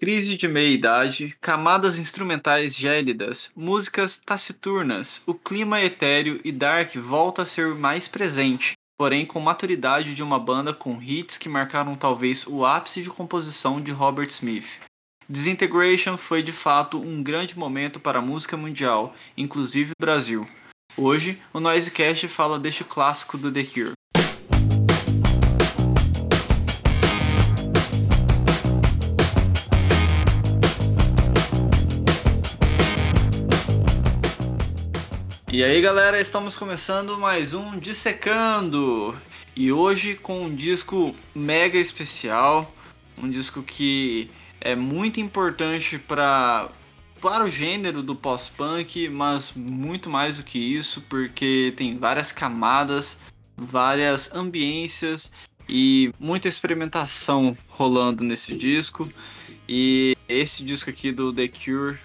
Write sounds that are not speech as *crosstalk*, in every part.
Crise de meia-idade, camadas instrumentais gélidas, músicas taciturnas, o clima etéreo e dark volta a ser mais presente, porém com maturidade de uma banda com hits que marcaram talvez o ápice de composição de Robert Smith. Disintegration foi de fato um grande momento para a música mundial, inclusive o Brasil. Hoje, o Noisecast fala deste clássico do The Cure. E aí galera, estamos começando mais um Dissecando! E hoje com um disco mega especial, um disco que é muito importante para para o gênero do pós-punk, mas muito mais do que isso, porque tem várias camadas, várias ambiências e muita experimentação rolando nesse disco. E esse disco aqui do The Cure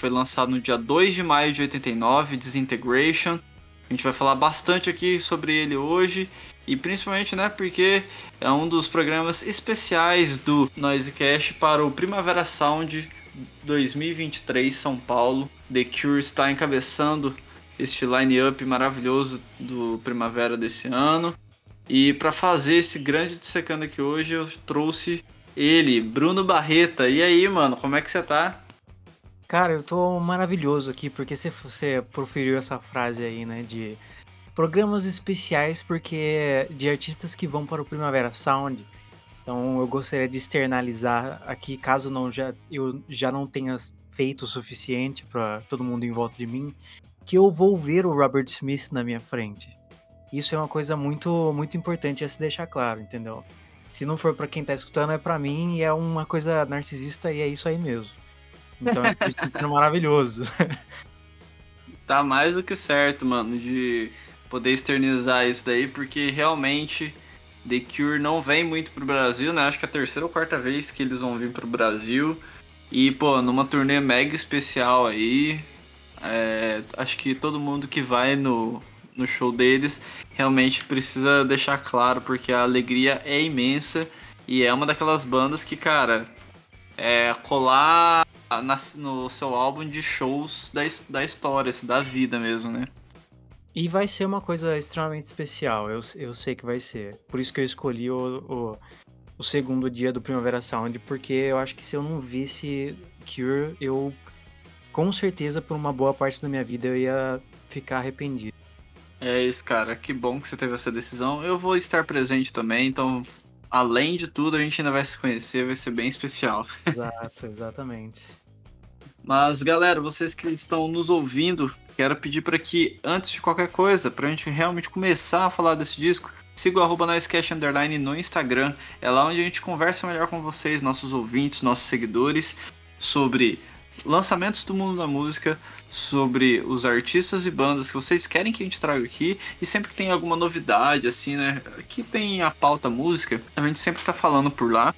foi lançado no dia 2 de maio de 89, Disintegration. A gente vai falar bastante aqui sobre ele hoje e principalmente, né, porque é um dos programas especiais do Noisecast para o Primavera Sound 2023 São Paulo. The Cure está encabeçando este line-up maravilhoso do Primavera desse ano. E para fazer esse grande dissecando aqui hoje, eu trouxe ele, Bruno Barreta. E aí, mano, como é que você tá? Cara, eu tô maravilhoso aqui porque você, proferiu essa frase aí, né? De programas especiais porque de artistas que vão para o Primavera Sound. Então eu gostaria de externalizar aqui, caso não já eu já não tenha feito o suficiente para todo mundo em volta de mim, que eu vou ver o Robert Smith na minha frente. Isso é uma coisa muito muito importante a se deixar claro, entendeu? Se não for para quem tá escutando, é para mim e é uma coisa narcisista e é isso aí mesmo. Então é maravilhoso. *laughs* Tá mais do que certo, mano, de poder externizar isso daí, porque realmente The Cure não vem muito pro Brasil, né? Acho que é a terceira ou quarta vez que eles vão vir pro Brasil. E, pô, numa turnê mega especial aí. É, acho que todo mundo que vai no, no show deles realmente precisa deixar claro, porque a alegria é imensa. E é uma daquelas bandas que, cara, é colar na, no seu álbum de shows da, da história, assim, da vida mesmo, né? E vai ser uma coisa extremamente especial, eu, eu sei que vai ser. Por isso que eu escolhi o, o, o segundo dia do Primavera Sound, porque eu acho que se eu não visse Cure, eu com certeza por uma boa parte da minha vida eu ia ficar arrependido. É isso, cara. Que bom que você teve essa decisão. Eu vou estar presente também, então, além de tudo, a gente ainda vai se conhecer, vai ser bem especial. *laughs* Exato, exatamente. Mas, galera, vocês que estão nos ouvindo, quero pedir para que, antes de qualquer coisa, para a gente realmente começar a falar desse disco, siga o arroba Underline no Instagram. É lá onde a gente conversa melhor com vocês, nossos ouvintes, nossos seguidores, sobre lançamentos do mundo da música, sobre os artistas e bandas que vocês querem que a gente traga aqui e sempre que tem alguma novidade, assim, né? Que tem a pauta música, a gente sempre tá falando por lá.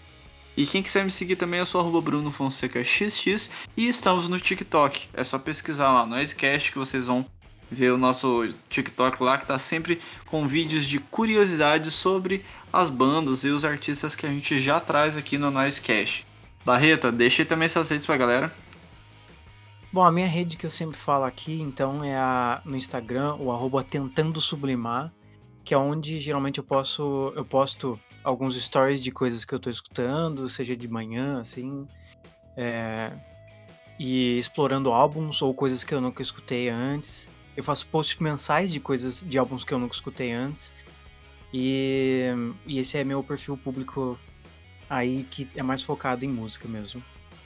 E quem quiser me seguir também, eu sou arroba Bruno Fonseca XX e estamos no TikTok. É só pesquisar lá no Icecast que vocês vão ver o nosso TikTok lá que tá sempre com vídeos de curiosidades sobre as bandas e os artistas que a gente já traz aqui no Noisecast. Barreta, deixe também suas redes pra galera. Bom, a minha rede que eu sempre falo aqui, então, é a, no Instagram, o arroba Tentando Sublimar, que é onde geralmente eu posso eu posto alguns stories de coisas que eu tô escutando, seja de manhã, assim. É, e explorando álbuns ou coisas que eu nunca escutei antes. Eu faço posts mensais de coisas, de álbuns que eu nunca escutei antes. E, e esse é meu perfil público aí que é mais focado em música mesmo.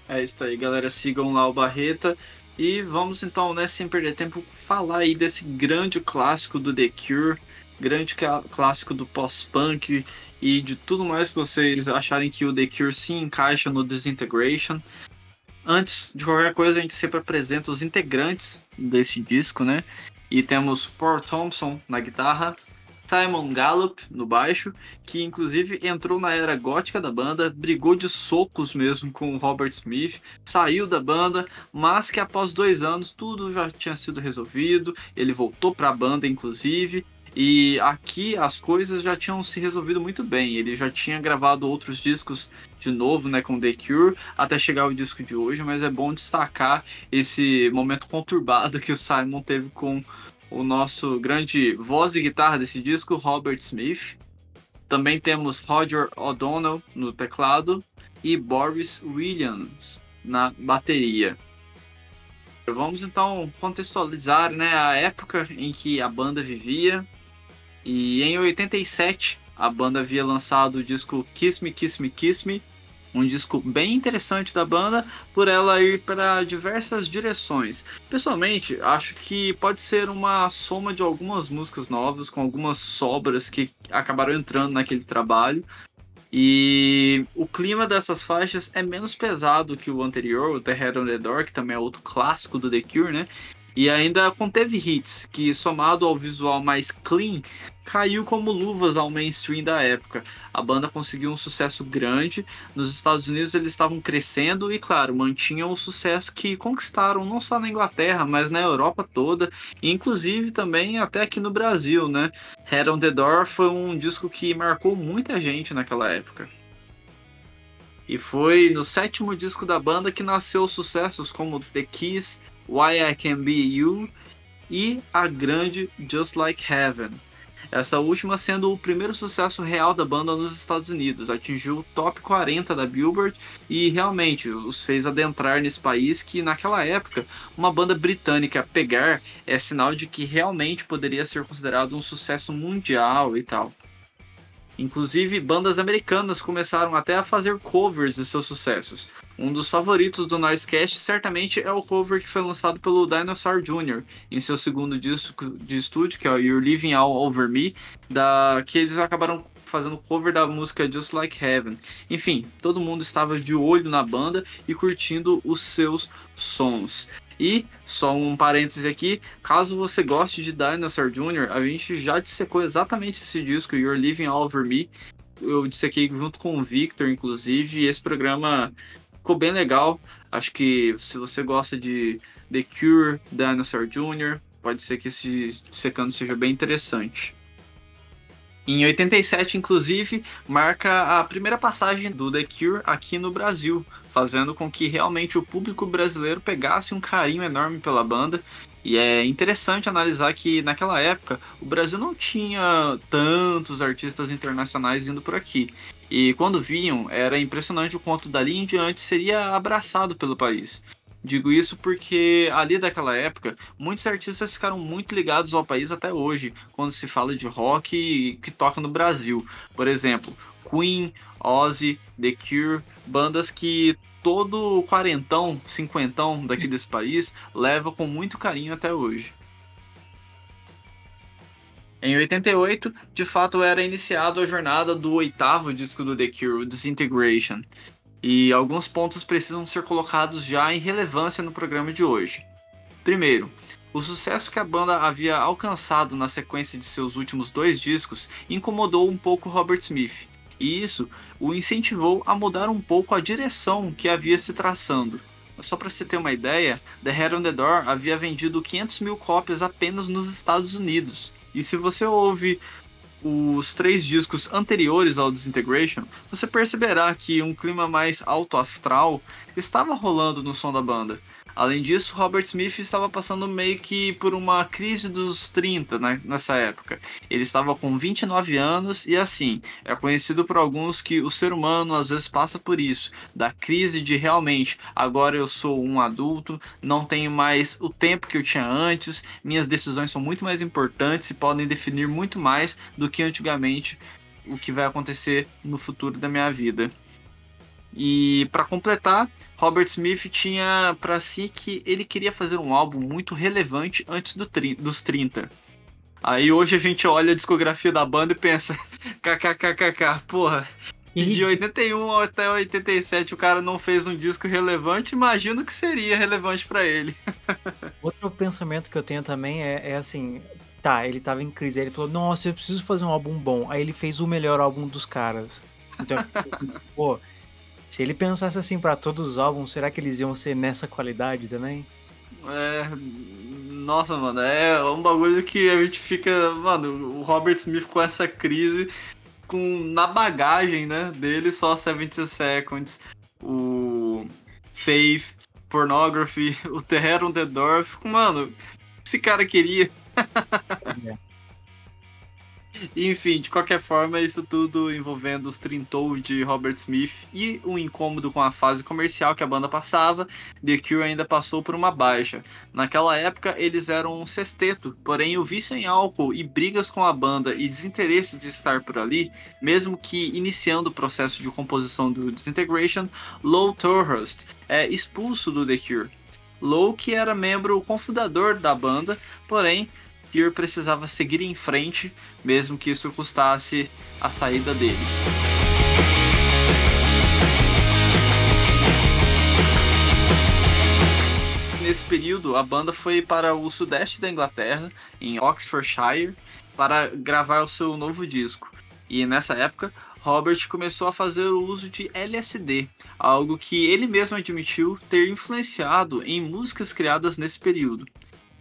É isso aí, galera. Sigam lá o Barreta. E vamos então, né, sem perder tempo, falar aí desse grande clássico do The Cure, grande clássico do pós-punk e de tudo mais que vocês acharem que o The Cure se encaixa no Disintegration. Antes de qualquer coisa, a gente sempre apresenta os integrantes desse disco, né? E temos Paul Thompson na guitarra, Simon Gallup no baixo, que inclusive entrou na era gótica da banda, brigou de socos mesmo com o Robert Smith, saiu da banda, mas que após dois anos tudo já tinha sido resolvido, ele voltou para a banda inclusive, E aqui as coisas já tinham se resolvido muito bem. Ele já tinha gravado outros discos de novo, né, com The Cure, até chegar o disco de hoje, mas é bom destacar esse momento conturbado que o Simon teve com o nosso grande voz e guitarra desse disco, Robert Smith. Também temos Roger O'Donnell no teclado e Boris Williams na bateria. Vamos então contextualizar né, a época em que a banda vivia. E em 87 a banda havia lançado o disco Kiss Me, Kiss Me, Kiss Me, um disco bem interessante da banda, por ela ir para diversas direções. Pessoalmente, acho que pode ser uma soma de algumas músicas novas, com algumas sobras que acabaram entrando naquele trabalho. E o clima dessas faixas é menos pesado que o anterior, o The Head on the Door, que também é outro clássico do The Cure, né? E ainda conteve hits, que somado ao visual mais clean, caiu como luvas ao mainstream da época. A banda conseguiu um sucesso grande, nos Estados Unidos eles estavam crescendo e, claro, mantinham o sucesso que conquistaram não só na Inglaterra, mas na Europa toda, e inclusive também até aqui no Brasil, né? Head on the Door foi um disco que marcou muita gente naquela época. E foi no sétimo disco da banda que nasceu sucessos como The Kiss, Why I Can Be You e a grande Just Like Heaven. Essa última sendo o primeiro sucesso real da banda nos Estados Unidos, atingiu o top 40 da Billboard e realmente os fez adentrar nesse país que naquela época uma banda britânica pegar é sinal de que realmente poderia ser considerado um sucesso mundial e tal. Inclusive, bandas americanas começaram até a fazer covers de seus sucessos. Um dos favoritos do Noisecast certamente é o cover que foi lançado pelo Dinosaur Jr. em seu segundo disco de estúdio, que é o You're Living All Over Me, da... que eles acabaram fazendo cover da música Just Like Heaven. Enfim, todo mundo estava de olho na banda e curtindo os seus sons. E, só um parêntese aqui, caso você goste de Dinosaur Jr., a gente já dissecou exatamente esse disco, You're Living All Over Me. Eu dissequei junto com o Victor, inclusive, e esse programa ficou bem legal. Acho que se você gosta de The Cure, Dinosaur Jr., pode ser que esse secando seja bem interessante. Em 87, inclusive, marca a primeira passagem do The Cure aqui no Brasil, fazendo com que realmente o público brasileiro pegasse um carinho enorme pela banda. E é interessante analisar que naquela época o Brasil não tinha tantos artistas internacionais vindo por aqui. E quando vinham, era impressionante o quanto dali em diante seria abraçado pelo país. Digo isso porque ali daquela época, muitos artistas ficaram muito ligados ao país até hoje, quando se fala de rock que toca no Brasil. Por exemplo, Queen, Ozzy, The Cure, bandas que todo quarentão, cinquentão daqui desse país *laughs* leva com muito carinho até hoje. Em 88, de fato era iniciado a jornada do oitavo disco do The Cure, Disintegration, e alguns pontos precisam ser colocados já em relevância no programa de hoje. Primeiro, o sucesso que a banda havia alcançado na sequência de seus últimos dois discos incomodou um pouco Robert Smith, e isso o incentivou a mudar um pouco a direção que havia se traçando. Só para você ter uma ideia, The Head on the Door havia vendido 500 mil cópias apenas nos Estados Unidos, e se você ouve os três discos anteriores ao Disintegration, você perceberá que um clima mais alto astral estava rolando no som da banda. Além disso, Robert Smith estava passando meio que por uma crise dos 30 né, nessa época. Ele estava com 29 anos e assim, é conhecido por alguns que o ser humano às vezes passa por isso, da crise de realmente, agora eu sou um adulto, não tenho mais o tempo que eu tinha antes, minhas decisões são muito mais importantes e podem definir muito mais do que antigamente o que vai acontecer no futuro da minha vida. E para completar, Robert Smith tinha para si que ele queria fazer um álbum muito relevante antes do dos 30. Aí hoje a gente olha a discografia da banda e pensa, *laughs* kkkk, porra, de 81 até 87 o cara não fez um disco relevante, imagino que seria relevante para ele. *laughs* Outro pensamento que eu tenho também é, é, assim, tá, ele tava em crise, aí ele falou, nossa, eu preciso fazer um álbum bom. Aí ele fez o melhor álbum dos caras. Então, *laughs* pô, se ele pensasse assim para todos os álbuns, será que eles iam ser nessa qualidade também? É, Nossa, mano, é um bagulho que a gente fica. Mano, o Robert Smith com essa crise, com na bagagem, né, dele só 70 Seconds, o Faith, Pornography, *laughs* o Terror on the Dorf. Mano, esse cara queria. *laughs* É. Enfim, de qualquer forma, isso tudo envolvendo os Trintou de Robert Smith e o incômodo com a fase comercial que a banda passava, The Cure ainda passou por uma baixa. Naquela época, eles eram um sexteto, porém o vício em álcool e brigas com a banda e desinteresse de estar por ali, mesmo que iniciando o processo de composição do Disintegration, Low Torhurst é expulso do The Cure. Low, que era membro cofundador da banda, porém Precisava seguir em frente, mesmo que isso custasse a saída dele. Nesse período, a banda foi para o sudeste da Inglaterra, em Oxfordshire, para gravar o seu novo disco. E nessa época, Robert começou a fazer o uso de LSD, algo que ele mesmo admitiu ter influenciado em músicas criadas nesse período.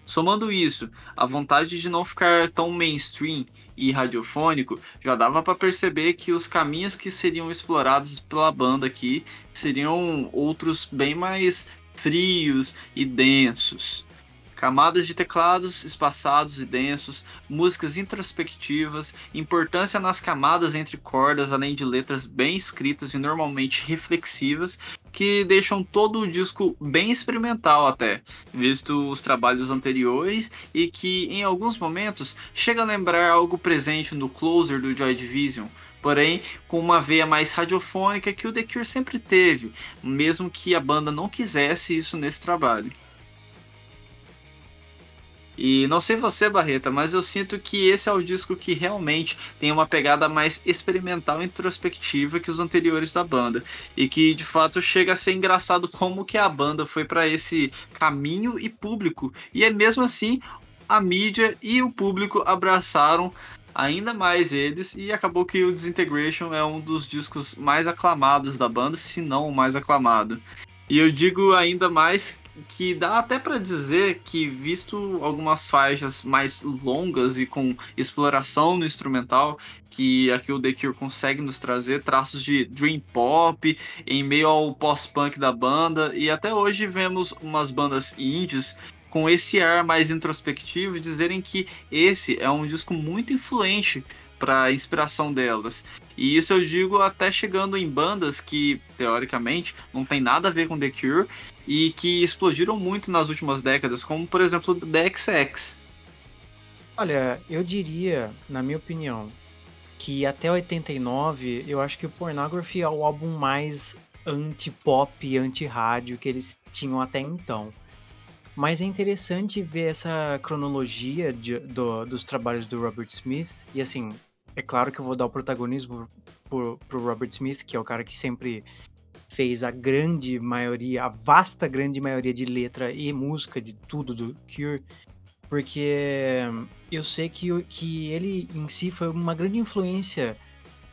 Somando isso, a vontade de não ficar tão mainstream e radiofônico, já dava para perceber que os caminhos que seriam explorados pela banda aqui seriam outros bem mais frios e densos. Camadas de teclados espaçados e densos, músicas introspectivas, importância nas camadas entre cordas, além de letras bem escritas e normalmente reflexivas, que deixam todo o disco bem experimental até, visto os trabalhos anteriores e que em alguns momentos chega a lembrar algo presente no Closer do Joy Division, porém com uma veia mais radiofônica que o The Cure sempre teve, mesmo que a banda não quisesse isso nesse trabalho. E não sei você, Barreta, mas eu sinto que esse é o disco que realmente tem uma pegada mais experimental e introspectiva que os anteriores da banda. E que de fato chega a ser engraçado como que a banda foi para esse caminho e público. E é mesmo assim a mídia e o público abraçaram ainda mais eles e acabou que o Disintegration é um dos discos mais aclamados da banda, se não o mais aclamado. E eu digo ainda mais que dá até para dizer que, visto algumas faixas mais longas e com exploração no instrumental, que aqui o The Cure consegue nos trazer traços de dream pop em meio ao pós-punk da banda, e até hoje vemos umas bandas indies com esse ar mais introspectivo dizerem que esse é um disco muito influente para inspiração delas. E isso eu digo até chegando em bandas que, teoricamente, não tem nada a ver com The Cure e que explodiram muito nas últimas décadas, como por exemplo The XX. Olha, eu diria, na minha opinião, que até 89 eu acho que o Pornography é o álbum mais anti-pop, anti-rádio que eles tinham até então. Mas é interessante ver essa cronologia de, do, dos trabalhos do Robert Smith. E assim, é claro que eu vou dar o protagonismo pro, pro Robert Smith, que é o cara que sempre fez a grande maioria, a vasta grande maioria de letra e música de tudo do Cure, porque eu sei que, que ele em si foi uma grande influência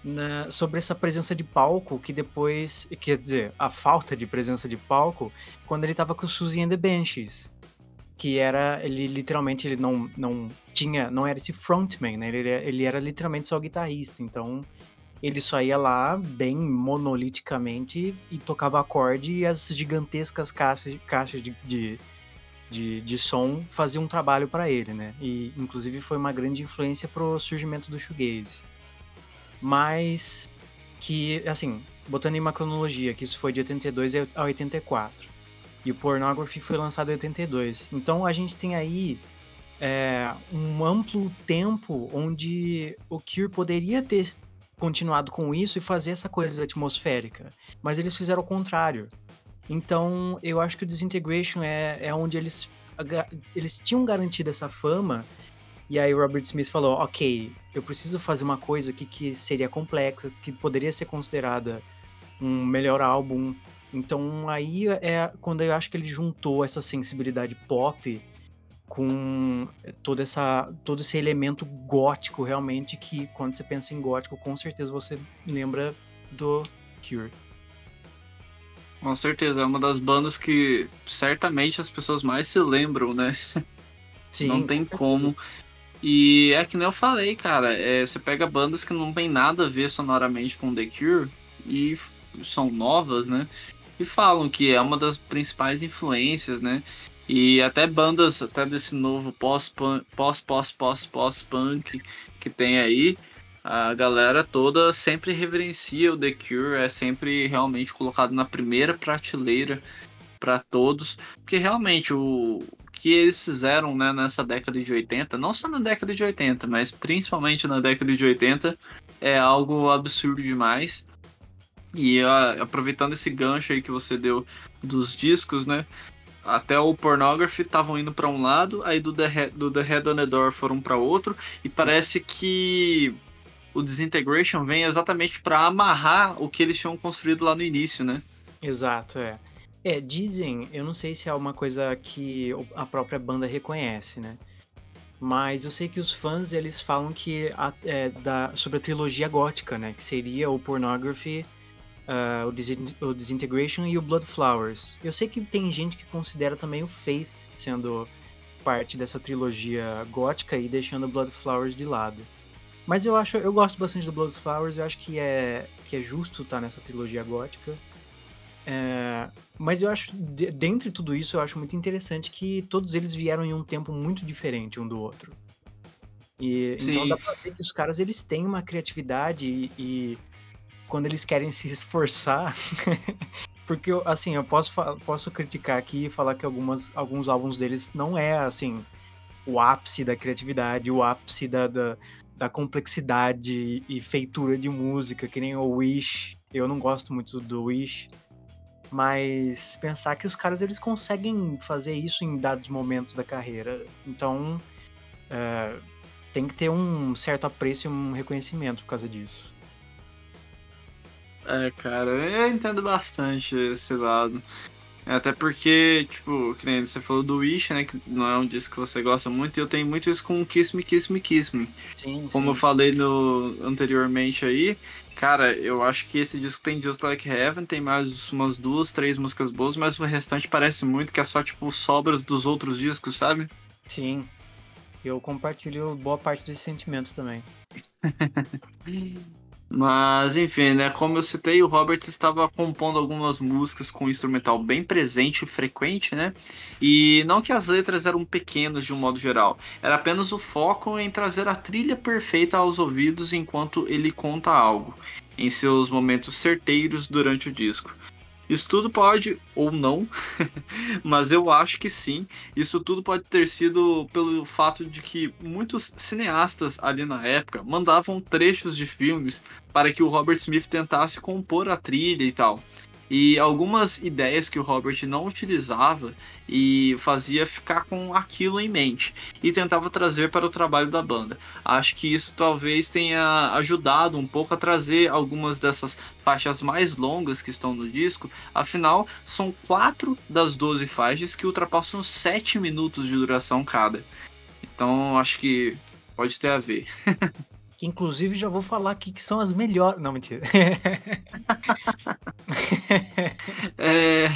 na, sobre essa presença de palco que depois, quer dizer, a falta de presença de palco quando ele tava com o Suzy and the Benches, que era ele literalmente ele não não tinha, não era esse frontman, né? Ele, ele era literalmente só guitarrista, então ele só ia lá bem monoliticamente e tocava acorde e as gigantescas caixas, caixas de, de, de, de som faziam um trabalho para ele, né? E inclusive foi uma grande influência pro surgimento do shoegaze. Mas que, assim, botando em uma cronologia, que isso foi de 82 a 84. E o Pornography foi lançado em 82. Então a gente tem aí é, um amplo tempo onde o Cure poderia ter continuado com isso e fazer essa coisa atmosférica, mas eles fizeram o contrário. Então eu acho que o Disintegration é, é onde eles, eles tinham garantido essa fama e aí Robert Smith falou, ok, eu preciso fazer uma coisa aqui que seria complexa, que poderia ser considerada um melhor álbum. Então aí é quando eu acho que ele juntou essa sensibilidade pop com todo, essa, todo esse elemento gótico, realmente, que quando você pensa em gótico, com certeza você lembra do Cure. Com certeza, é uma das bandas que certamente as pessoas mais se lembram, né? *laughs* Sim, não tem como. E é que nem eu falei, cara, é, você pega bandas que não tem nada a ver sonoramente com The Cure e são novas, né? E falam que é uma das principais influências, né? E até bandas até desse novo pós-punk que tem aí, a galera toda sempre reverencia o The Cure, é sempre realmente colocado na primeira prateleira para todos, porque realmente o que eles fizeram né, nessa década de 80, não só na década de 80, mas principalmente na década de 80, é algo absurdo demais. E aproveitando esse gancho aí que você deu dos discos, né? Até o Pornography estavam indo para um lado, aí do The, Head, do The Head on the Door foram para outro, e parece que o Disintegration vem exatamente para amarrar o que eles tinham construído lá no início, né? Exato, é. É, dizem, eu não sei se é uma coisa que a própria banda reconhece, né? Mas eu sei que os fãs, eles falam que a, é, da, sobre a trilogia gótica, né? Que seria o Pornography, uh, o, o Disintegration e o Blood Flowers. Eu sei que tem gente que considera também o Faith sendo parte dessa trilogia gótica e deixando o Blood Flowers de lado. Mas eu acho, eu gosto bastante do Blood Flowers, eu acho que é, que é justo estar tá nessa trilogia gótica. É, mas eu acho, de, dentre tudo isso, eu acho muito interessante que todos eles vieram em um tempo muito diferente um do outro. E, então dá pra ver que os caras eles têm uma criatividade e, e quando eles querem se esforçar. *laughs* porque, assim, eu posso, posso criticar aqui e falar que algumas, alguns álbuns deles não é, assim, o ápice da criatividade, o ápice da, da da complexidade e feitura de música, que nem o Wish. Eu não gosto muito do Wish. Mas pensar que os caras eles conseguem fazer isso em dados momentos da carreira. Então é, tem que ter um certo apreço e um reconhecimento por causa disso. É, cara, eu entendo bastante esse lado. Até porque, tipo, que nem você falou do Wish, né? Que não é um disco que você gosta muito, e eu tenho muito isso com Kiss Me, Kiss Me, Kiss Me. Sim, Como sim. eu falei no, anteriormente aí, cara, eu acho que esse disco tem Just Like Heaven, tem mais umas duas, três músicas boas, mas o restante parece muito que é só, tipo, sobras dos outros discos, sabe? Sim. Eu compartilho boa parte desses sentimentos também. *laughs* Mas, enfim, né? Como eu citei, o Roberts estava compondo algumas músicas com um instrumental bem presente e frequente, né? E não que as letras eram pequenas de um modo geral, era apenas o foco em trazer a trilha perfeita aos ouvidos enquanto ele conta algo, em seus momentos certeiros durante o disco. Isso tudo pode, ou não, *laughs* mas eu acho que sim. Isso tudo pode ter sido pelo fato de que muitos cineastas ali na época mandavam trechos de filmes para que o Robert Smith tentasse compor a trilha e tal e algumas ideias que o Robert não utilizava e fazia ficar com aquilo em mente e tentava trazer para o trabalho da banda. Acho que isso talvez tenha ajudado um pouco a trazer algumas dessas faixas mais longas que estão no disco, afinal, são quatro das 12 faixas que ultrapassam 7 minutos de duração cada. Então acho que pode ter a ver. *laughs* Que inclusive já vou falar aqui que são as melhores. Não, mentira. *laughs* é,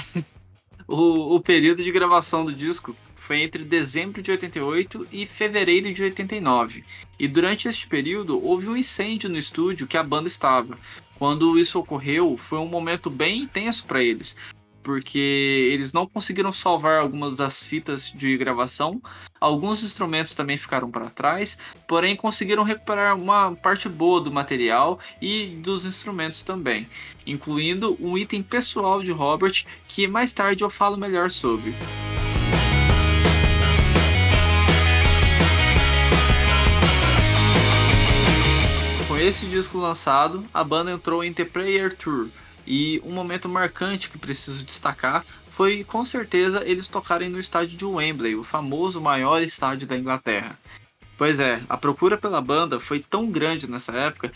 o, o período de gravação do disco foi entre dezembro de 88 e fevereiro de 89. E durante este período houve um incêndio no estúdio que a banda estava. Quando isso ocorreu, foi um momento bem intenso para eles, porque eles não conseguiram salvar algumas das fitas de gravação, alguns instrumentos também ficaram para trás, porém conseguiram recuperar uma parte boa do material e dos instrumentos também, incluindo um item pessoal de Robert que mais tarde eu falo melhor sobre. Com esse disco lançado, a banda entrou em The Prayer Tour, e um momento marcante que preciso destacar foi com certeza eles tocarem no estádio de Wembley, o famoso maior estádio da Inglaterra. Pois é, a procura pela banda foi tão grande nessa época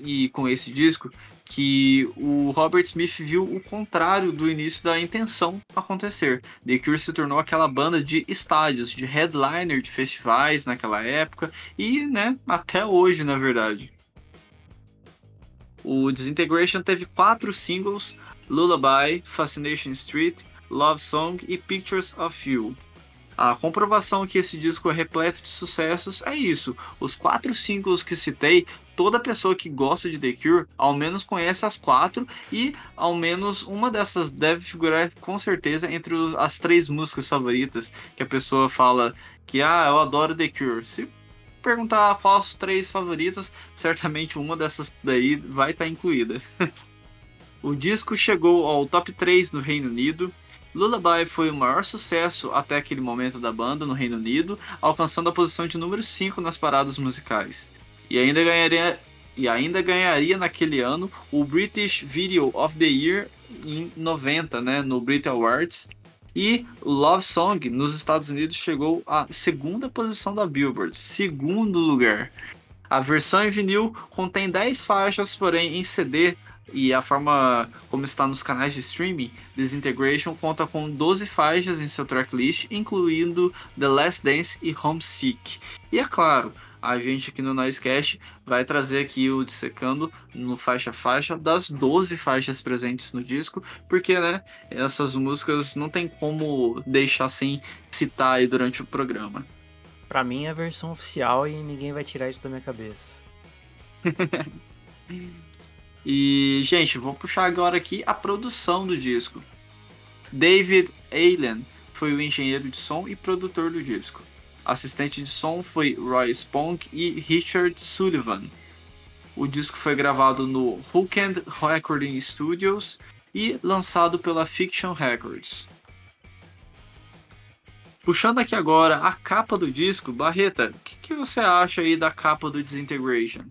e com esse disco que o Robert Smith viu o contrário do início da intenção acontecer. The Cure se tornou aquela banda de estádios, de headliner de festivais naquela época e, né, até hoje, na verdade. O Disintegration teve quatro singles: Lullaby, Fascination Street, Love Song e Pictures of You. A comprovação que esse disco é repleto de sucessos é isso. Os quatro singles que citei, toda pessoa que gosta de The Cure ao menos conhece as quatro e ao menos uma dessas deve figurar com certeza entre as três músicas favoritas que a pessoa fala que ah, eu adoro The Cure. Se perguntar quais as três favoritas, certamente uma dessas daí vai estar tá incluída. *laughs* o disco chegou ao top 3 no Reino Unido, Lullaby foi o maior sucesso até aquele momento da banda no Reino Unido, alcançando a posição de número 5 nas paradas musicais. E ainda ganharia, e ainda ganharia naquele ano o British Video of the Year em 90, né, no Brit Awards. E Love Song nos Estados Unidos chegou à segunda posição da Billboard, segundo lugar. A versão em vinil contém 10 faixas, porém em CD e a forma como está nos canais de streaming, Disintegration conta com 12 faixas em seu tracklist, incluindo The Last Dance e Homesick. E é claro, a gente aqui no Noisecast vai trazer aqui o dissecando no faixa faixa das 12 faixas presentes no disco, porque né, essas músicas não tem como deixar sem citar aí durante o programa. Pra mim é a versão oficial e ninguém vai tirar isso da minha cabeça. *laughs* E, gente, vou puxar agora aqui a produção do disco. David Allen foi o engenheiro de som e produtor do disco. Assistente de som foi Roy Spong e Richard Sullivan. O disco foi gravado no Hookend Recording Studios e lançado pela Fiction Records. Puxando aqui agora a capa do disco, Barreta, o que, que, você acha aí da capa do Disintegration?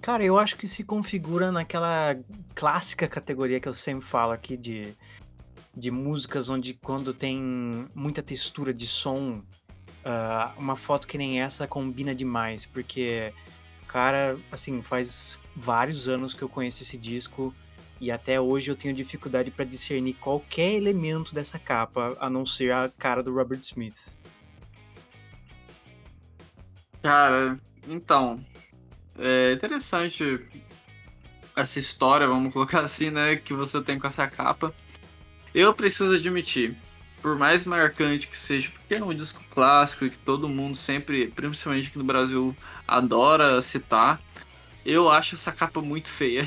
Cara, eu acho que se configura naquela clássica categoria que eu sempre falo aqui de, de músicas onde quando tem muita textura de som, uh, uma foto que nem essa combina demais, porque, cara, assim, faz vários anos que eu conheço esse disco e até hoje eu tenho dificuldade para discernir qualquer elemento dessa capa, a não ser a cara do Robert Smith. Cara, então, é interessante essa história, vamos *laughs* colocar assim, né, que você tem com essa capa. Eu preciso admitir, por mais marcante que seja, porque é um disco clássico e que todo mundo sempre, principalmente aqui no Brasil, adora citar, eu acho essa capa muito feia.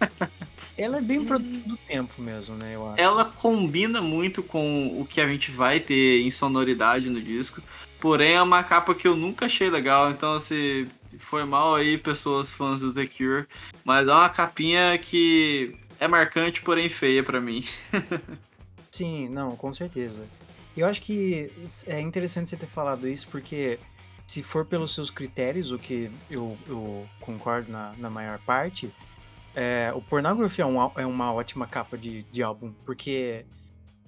*laughs* Ela é bem produto do tempo mesmo, né? Eu acho. Ela combina muito com o que a gente vai ter em sonoridade no disco. Porém, é uma capa que eu nunca achei legal. Então, assim, foi mal aí, pessoas fãs do The Cure. Mas é uma capinha que é marcante, porém feia para mim. *laughs* Sim, não, com certeza. Eu acho que é interessante você ter falado isso, porque se for pelos seus critérios, o que eu, eu concordo na, na maior parte, é, o Pornography é, um, é uma ótima capa de, de álbum, porque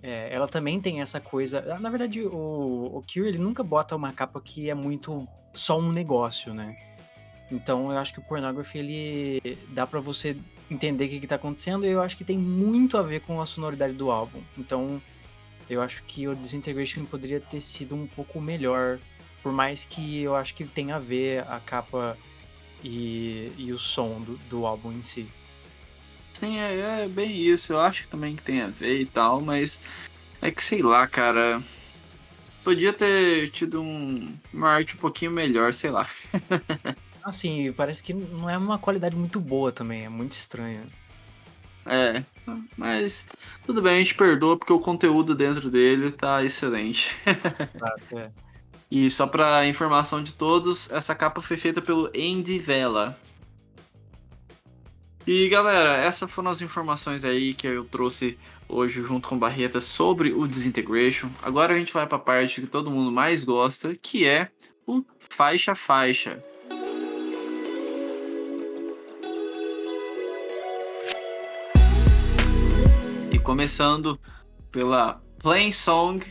é, ela também tem essa coisa. Na verdade, o, o Cure ele nunca bota uma capa que é muito só um negócio, né? Então eu acho que o Pornography ele dá para você entender o que, está acontecendo e eu acho que tem muito a ver com a sonoridade do álbum. Então eu acho que o Disintegration poderia ter sido um pouco melhor, por mais que eu acho que tenha a ver a capa e, e o som do, do álbum em si. Sim, é, é bem isso. Eu acho também que tem a ver e tal, mas é que sei lá, cara. Podia ter tido um, uma arte um pouquinho melhor, sei lá. *laughs* Assim, parece que não é uma qualidade muito boa também, é muito estranho. É, mas tudo bem, a gente perdoa porque o conteúdo dentro dele tá excelente. Exato, é. *laughs* E só para informação de todos, essa capa foi feita pelo Andy Vela. E galera, essas foram as informações aí que eu trouxe hoje junto com Barreta sobre o Disintegration. Agora a gente vai para a parte que todo mundo mais gosta, que é o faixa faixa. Começando pela Plain Song.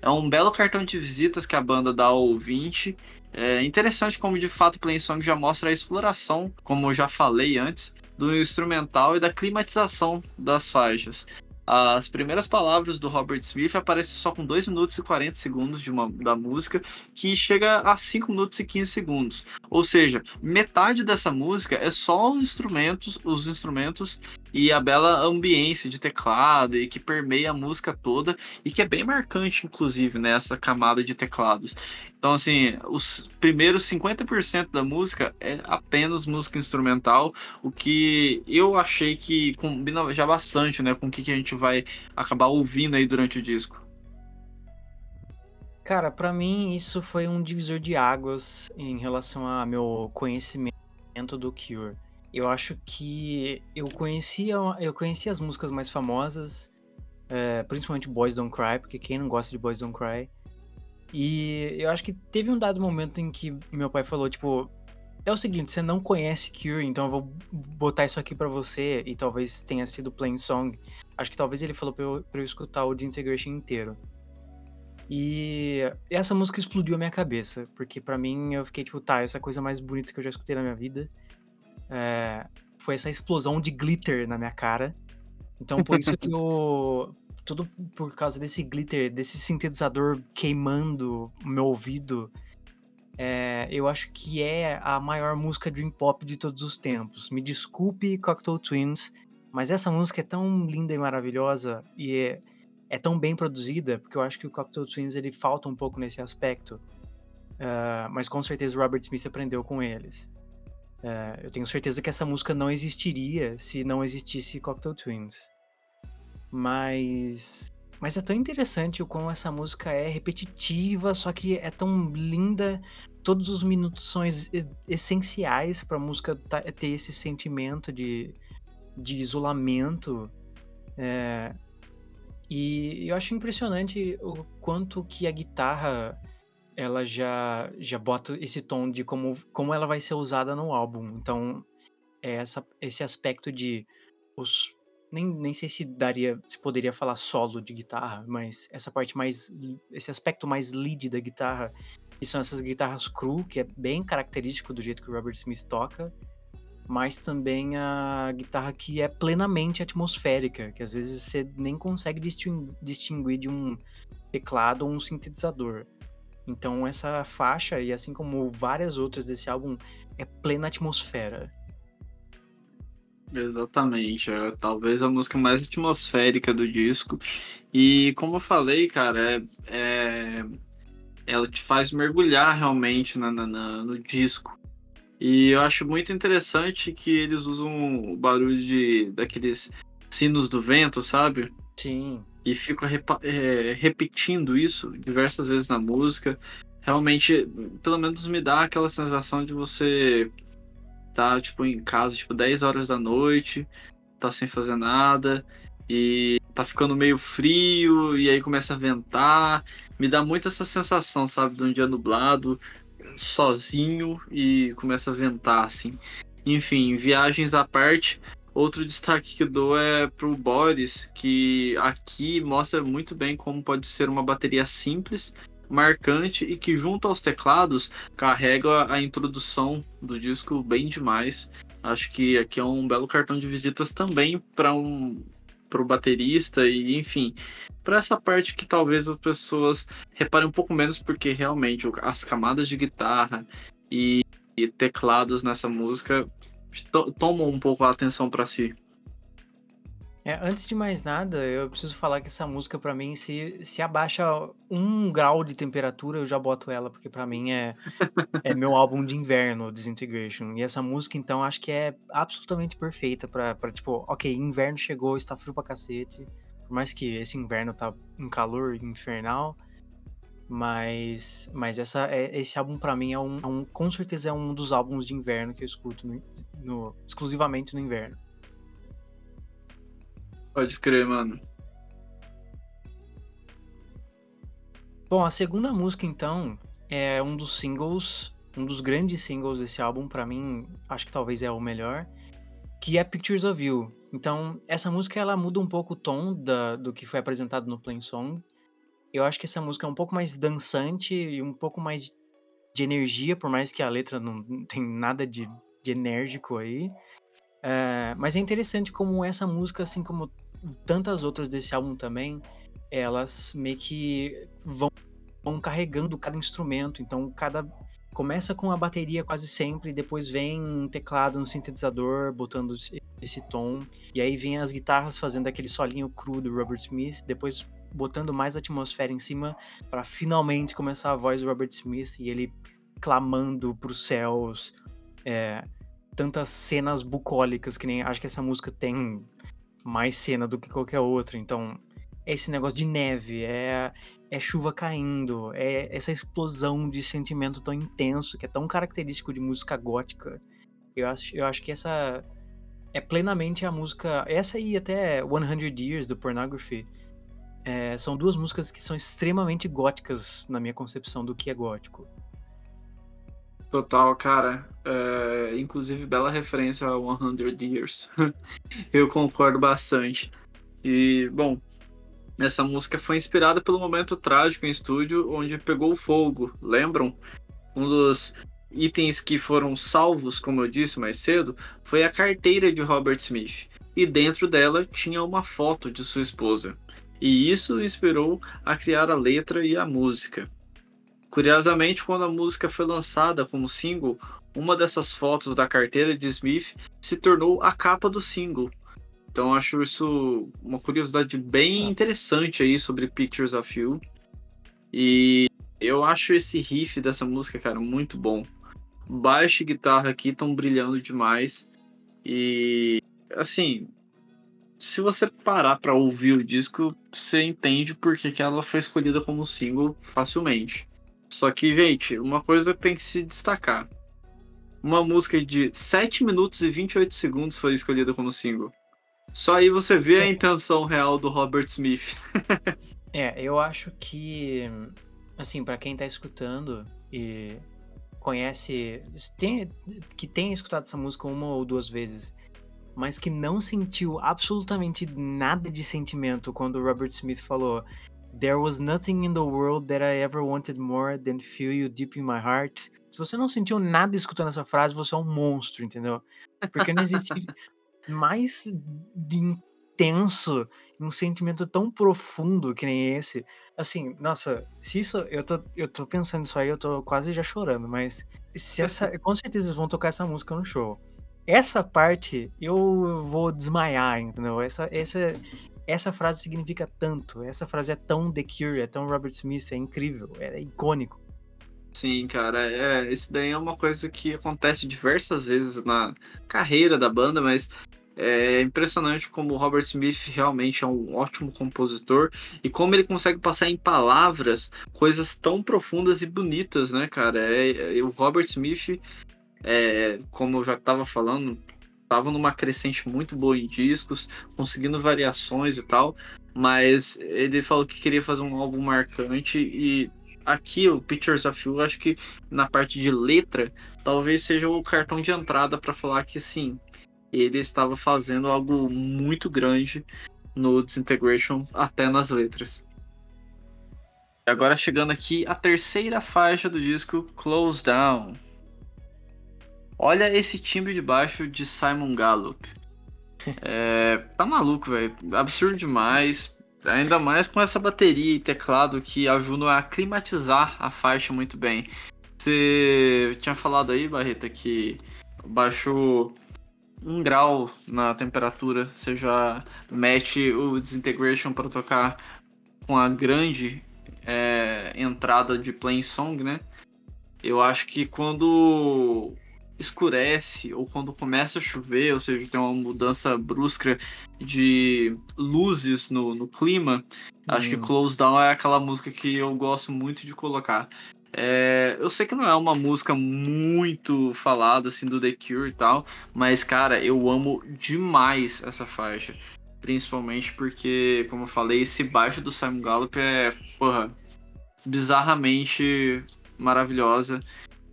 É um belo cartão de visitas que a banda dá ao ouvinte. É interessante como de fato Plain Song já mostra a exploração, como eu já falei antes, do instrumental e da climatização das faixas. As primeiras palavras do Robert Smith aparecem só com 2 minutos e 40 segundos de uma, da música, que chega a 5 minutos e 15 segundos. Ou seja, metade dessa música é só os instrumentos, os instrumentos e a bela ambiência de teclado e que permeia a música toda e que é bem marcante, inclusive, nessa camada de teclados. Então, assim, os primeiros 50% da música é apenas música instrumental, o que eu achei que combina já bastante, né, com o que a gente vai acabar ouvindo aí durante o disco. Cara, para mim isso foi um divisor de águas em relação a meu conhecimento do Cure. Eu acho que eu conhecia, eu conhecia as músicas mais famosas, é, principalmente Boys Don't Cry, porque quem não gosta de Boys Don't Cry? E eu acho que teve um dado momento em que meu pai falou, tipo, é o seguinte, você não conhece Cure, então eu vou botar isso aqui para você, e talvez tenha sido Plain Song. Acho que talvez ele falou pra eu, pra eu escutar o Disintegration inteiro. E essa música explodiu a minha cabeça, porque para mim eu fiquei tipo, tá, essa coisa mais bonita que eu já escutei na minha vida. É, foi essa explosão de glitter na minha cara. Então por isso que eu. *laughs* Tudo por causa desse glitter, desse sintetizador queimando meu ouvido. É, eu acho que é a maior música dream pop de todos os tempos. Me desculpe, Cocktail Twins, mas essa música é tão linda e maravilhosa e é, é tão bem produzida, porque eu acho que o Cocktail Twins ele falta um pouco nesse aspecto. Uh, mas com certeza o Robert Smith aprendeu com eles. Uh, eu tenho certeza que essa música não existiria se não existisse Cocktail Twins. Mas. Mas é tão interessante o como essa música é repetitiva, só que é tão linda. Todos os minutos são essenciais para a música ter esse sentimento de, de isolamento. É, e eu acho impressionante o quanto que a guitarra ela já já bota esse tom de como, como ela vai ser usada no álbum. Então, é essa, esse aspecto de os nem, nem sei se daria se poderia falar solo de guitarra, mas essa parte mais esse aspecto mais lead da guitarra, que são essas guitarras cru, que é bem característico do jeito que o Robert Smith toca mas também a guitarra que é plenamente atmosférica, que às vezes você nem consegue distinguir de um teclado ou um sintetizador. Então essa faixa, e assim como várias outras desse álbum, é plena atmosfera. Exatamente, é talvez a música mais atmosférica do disco. E como eu falei, cara, é, é ela te faz mergulhar realmente na, na, na, no disco. E eu acho muito interessante que eles usam o barulho de daqueles sinos do vento, sabe? Sim. E fica é, repetindo isso diversas vezes na música. Realmente, pelo menos me dá aquela sensação de você tá, tipo, em casa, tipo, 10 horas da noite, tá sem fazer nada, e tá ficando meio frio, e aí começa a ventar. Me dá muito essa sensação, sabe, de um dia nublado, sozinho e começa a ventar, assim. Enfim, viagens à parte. Outro destaque que eu dou é pro Boris, que aqui mostra muito bem como pode ser uma bateria simples, marcante e que, junto aos teclados, carrega a introdução do disco bem demais. Acho que aqui é um belo cartão de visitas também para um pro baterista e enfim, para essa parte que talvez as pessoas reparem um pouco menos porque realmente as camadas de guitarra e, e teclados nessa música to tomam um pouco a atenção para si. É, antes de mais nada, eu preciso falar que essa música, para mim, se, se abaixa um grau de temperatura, eu já boto ela, porque para mim é, é meu *laughs* álbum de inverno, Disintegration. E essa música, então, acho que é absolutamente perfeita pra, pra tipo, ok, inverno chegou, está frio pra cacete. Por mais que esse inverno tá um calor infernal. Mas, mas essa, é, esse álbum para mim é um, é um, com certeza é um dos álbuns de inverno que eu escuto no, no, exclusivamente no inverno. Pode crer, mano. Bom, a segunda música então é um dos singles, um dos grandes singles desse álbum, para mim, acho que talvez é o melhor, que é Pictures of You. Então, essa música ela muda um pouco o tom da, do que foi apresentado no Plain Song. Eu acho que essa música é um pouco mais dançante e um pouco mais de energia, por mais que a letra não tem nada de, de enérgico aí. É, mas é interessante como essa música, assim como tantas outras desse álbum também, elas meio que vão, vão carregando cada instrumento. Então, cada começa com a bateria quase sempre, depois vem um teclado, um sintetizador, botando esse tom. E aí vem as guitarras fazendo aquele solinho cru do Robert Smith, depois botando mais atmosfera em cima para finalmente começar a voz do Robert Smith e ele clamando pros céus. É, tantas cenas bucólicas que nem acho que essa música tem mais cena do que qualquer outra. Então, é esse negócio de neve, é, é chuva caindo, é essa explosão de sentimento tão intenso que é tão característico de música gótica. Eu acho, eu acho que essa é plenamente a música. Essa e até 100 Years do Pornography. É, são duas músicas que são extremamente góticas na minha concepção do que é gótico. Total, cara. É, inclusive, bela referência a 100 Years. *laughs* Eu concordo bastante. E, bom, essa música foi inspirada pelo momento trágico em estúdio onde pegou fogo, lembram? Um dos itens que foram salvos, como eu disse mais cedo, foi a carteira de Robert Smith. E dentro dela tinha uma foto de sua esposa. E isso inspirou a criar a letra e a música. Curiosamente, quando a música foi lançada como single, uma dessas fotos da carteira de Smith se tornou a capa do single. Então acho isso uma curiosidade bem interessante aí sobre Pictures of You. E eu acho esse riff dessa música, cara, muito bom. Baixo e guitarra aqui estão brilhando demais. E assim, se você parar para ouvir o disco, você entende porque que ela foi escolhida como single facilmente. Só que, gente, uma coisa tem que se destacar. Uma música de 7 minutos e 28 segundos foi escolhida como single. Só aí você vê a é. intenção real do Robert Smith. *laughs* é, eu acho que, assim, para quem tá escutando e conhece, tem, que tem escutado essa música uma ou duas vezes, mas que não sentiu absolutamente nada de sentimento quando Robert Smith falou There was nothing in the world that I ever wanted more than feel you deep in my heart. Se você não sentiu nada escutando essa frase, você é um monstro, entendeu? Porque não existe *laughs* mais intenso, um sentimento tão profundo que nem esse. Assim, nossa, se isso. Eu tô, eu tô pensando nisso aí, eu tô quase já chorando, mas se essa. com certeza eles vão tocar essa música no show. Essa parte eu vou desmaiar, entendeu? Essa, essa, essa frase significa tanto, essa frase é tão The Cure, é tão Robert Smith, é incrível, é, icônico. Sim, cara, é, isso daí é uma coisa que acontece diversas vezes na carreira da banda, mas é impressionante como o Robert Smith realmente é um ótimo compositor e como ele consegue passar em palavras coisas tão profundas e bonitas, né, cara? É, é, o Robert Smith, é, como eu já estava falando, estava numa crescente muito boa em discos, conseguindo variações e tal, mas ele falou que queria fazer um álbum marcante e aqui o Pictures of You, acho que na parte de letra, talvez seja o cartão de entrada para falar que sim, ele estava fazendo algo muito grande no Disintegration, até nas letras. Agora chegando aqui a terceira faixa do disco, Close Down. Olha esse timbre de baixo de Simon Gallup. *laughs* É, tá maluco, velho. Absurdo demais. Ainda mais com essa bateria e teclado que ajudam a climatizar a faixa muito bem. Você tinha falado aí, Barreta, que baixou um grau na temperatura. Você já mete o Disintegration para tocar com a grande é, entrada de Plain Song, né? Eu acho que quando escurece ou quando começa a chover, ou seja, tem uma mudança brusca de luzes no, no clima, hum. acho que hum. Close Down é aquela música que eu gosto muito de colocar. É, eu sei que não é uma música muito falada assim do The Cure e tal, mas cara, eu amo demais essa faixa. Principalmente porque, como eu falei, esse baixo do Simon Gallup é, porra, bizarramente maravilhosa.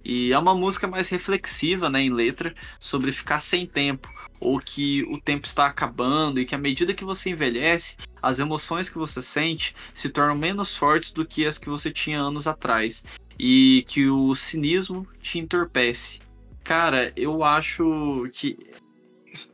E é uma música mais reflexiva, né, em letra, sobre ficar sem tempo, ou que o tempo está acabando e que à medida que você envelhece, as emoções que você sente se tornam menos fortes do que as que você tinha anos atrás, e que o cinismo te entorpece. Cara, eu acho que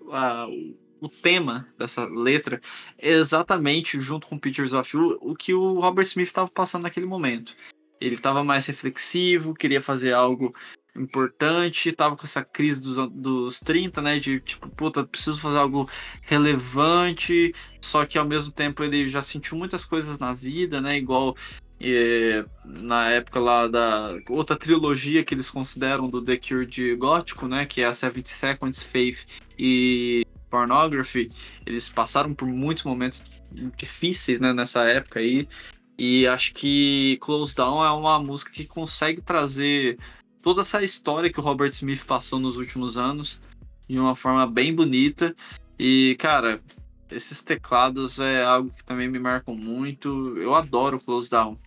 uh, o tema dessa letra é exatamente, junto com Pictures of You, o que o Robert Smith estava passando naquele momento. Ele estava mais reflexivo, queria fazer algo importante, tava com essa crise dos, dos 30, né? De tipo, puta, preciso fazer algo relevante, só que ao mesmo tempo ele já sentiu muitas coisas na vida, né? Igual e, na época lá da outra trilogia que eles consideram do The Cure de gótico, né? Que é a 70 Seconds, Faith e Pornography. Eles passaram por muitos momentos difíceis né, nessa época aí. E acho que Close Down é uma música que consegue trazer toda essa história que o Robert Smith passou nos últimos anos de uma forma bem bonita. E, cara, esses teclados é algo que também me marcam muito. Eu adoro Close Down.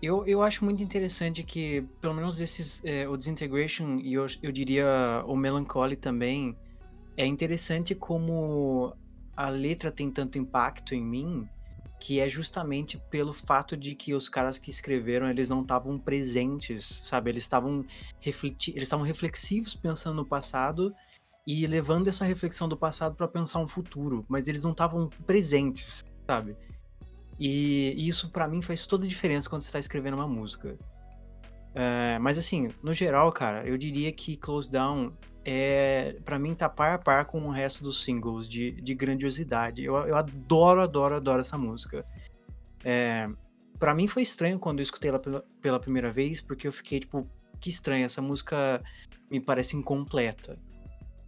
Eu, eu acho muito interessante que, pelo menos esses, é, o Disintegration e eu, eu diria o Melancholy também, é interessante como a letra tem tanto impacto em mim, que é justamente pelo fato de que os caras que escreveram, eles não estavam presentes, sabe? Eles estavam eles estavam reflexivos pensando no passado e levando essa reflexão do passado para pensar um futuro, mas eles não estavam presentes, sabe? E isso para mim faz toda a diferença quando você tá escrevendo uma música. É, mas assim, no geral, cara, eu diria que Close Down é, para mim tá par a par com o resto dos singles de, de grandiosidade. Eu, eu adoro, adoro, adoro essa música. É, para mim foi estranho quando eu escutei ela pela, pela primeira vez, porque eu fiquei tipo, que estranho, essa música me parece incompleta.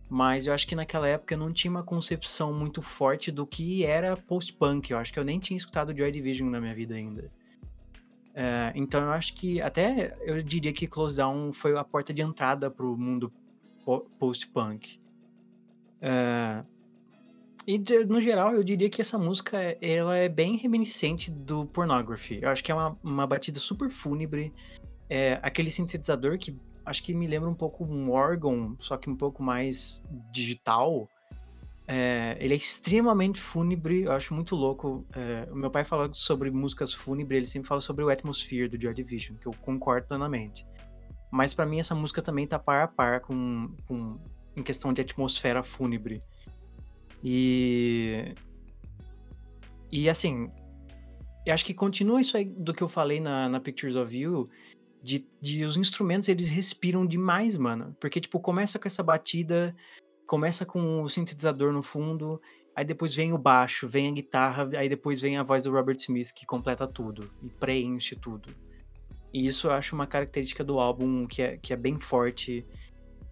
Mas eu acho que naquela época eu não tinha uma concepção muito forte do que era post-punk. Eu acho que eu nem tinha escutado Joy Division na minha vida ainda. É, então eu acho que até eu diria que Close Down foi a porta de entrada pro mundo post-punk. É, e no geral eu diria que essa música ela é bem reminiscente do Pornography. Eu acho que é uma, uma batida super fúnebre. É, aquele sintetizador que acho que me lembra um pouco um órgão, só que um pouco mais digital. É, ele é extremamente fúnebre, eu acho muito louco. É, o meu pai falou sobre músicas fúnebres, ele sempre fala sobre o Atmosphere do Joy Division, que eu concordo plenamente. Mas para mim essa música também tá par a par com, com em questão de atmosfera fúnebre. E e assim, eu acho que continua isso aí do que eu falei na, na Pictures of You, de, de os instrumentos eles respiram demais, mano. Porque, tipo, começa com essa batida, começa com o sintetizador no fundo, aí depois vem o baixo, vem a guitarra, aí depois vem a voz do Robert Smith que completa tudo e preenche tudo. E isso eu acho uma característica do álbum que é, que é bem forte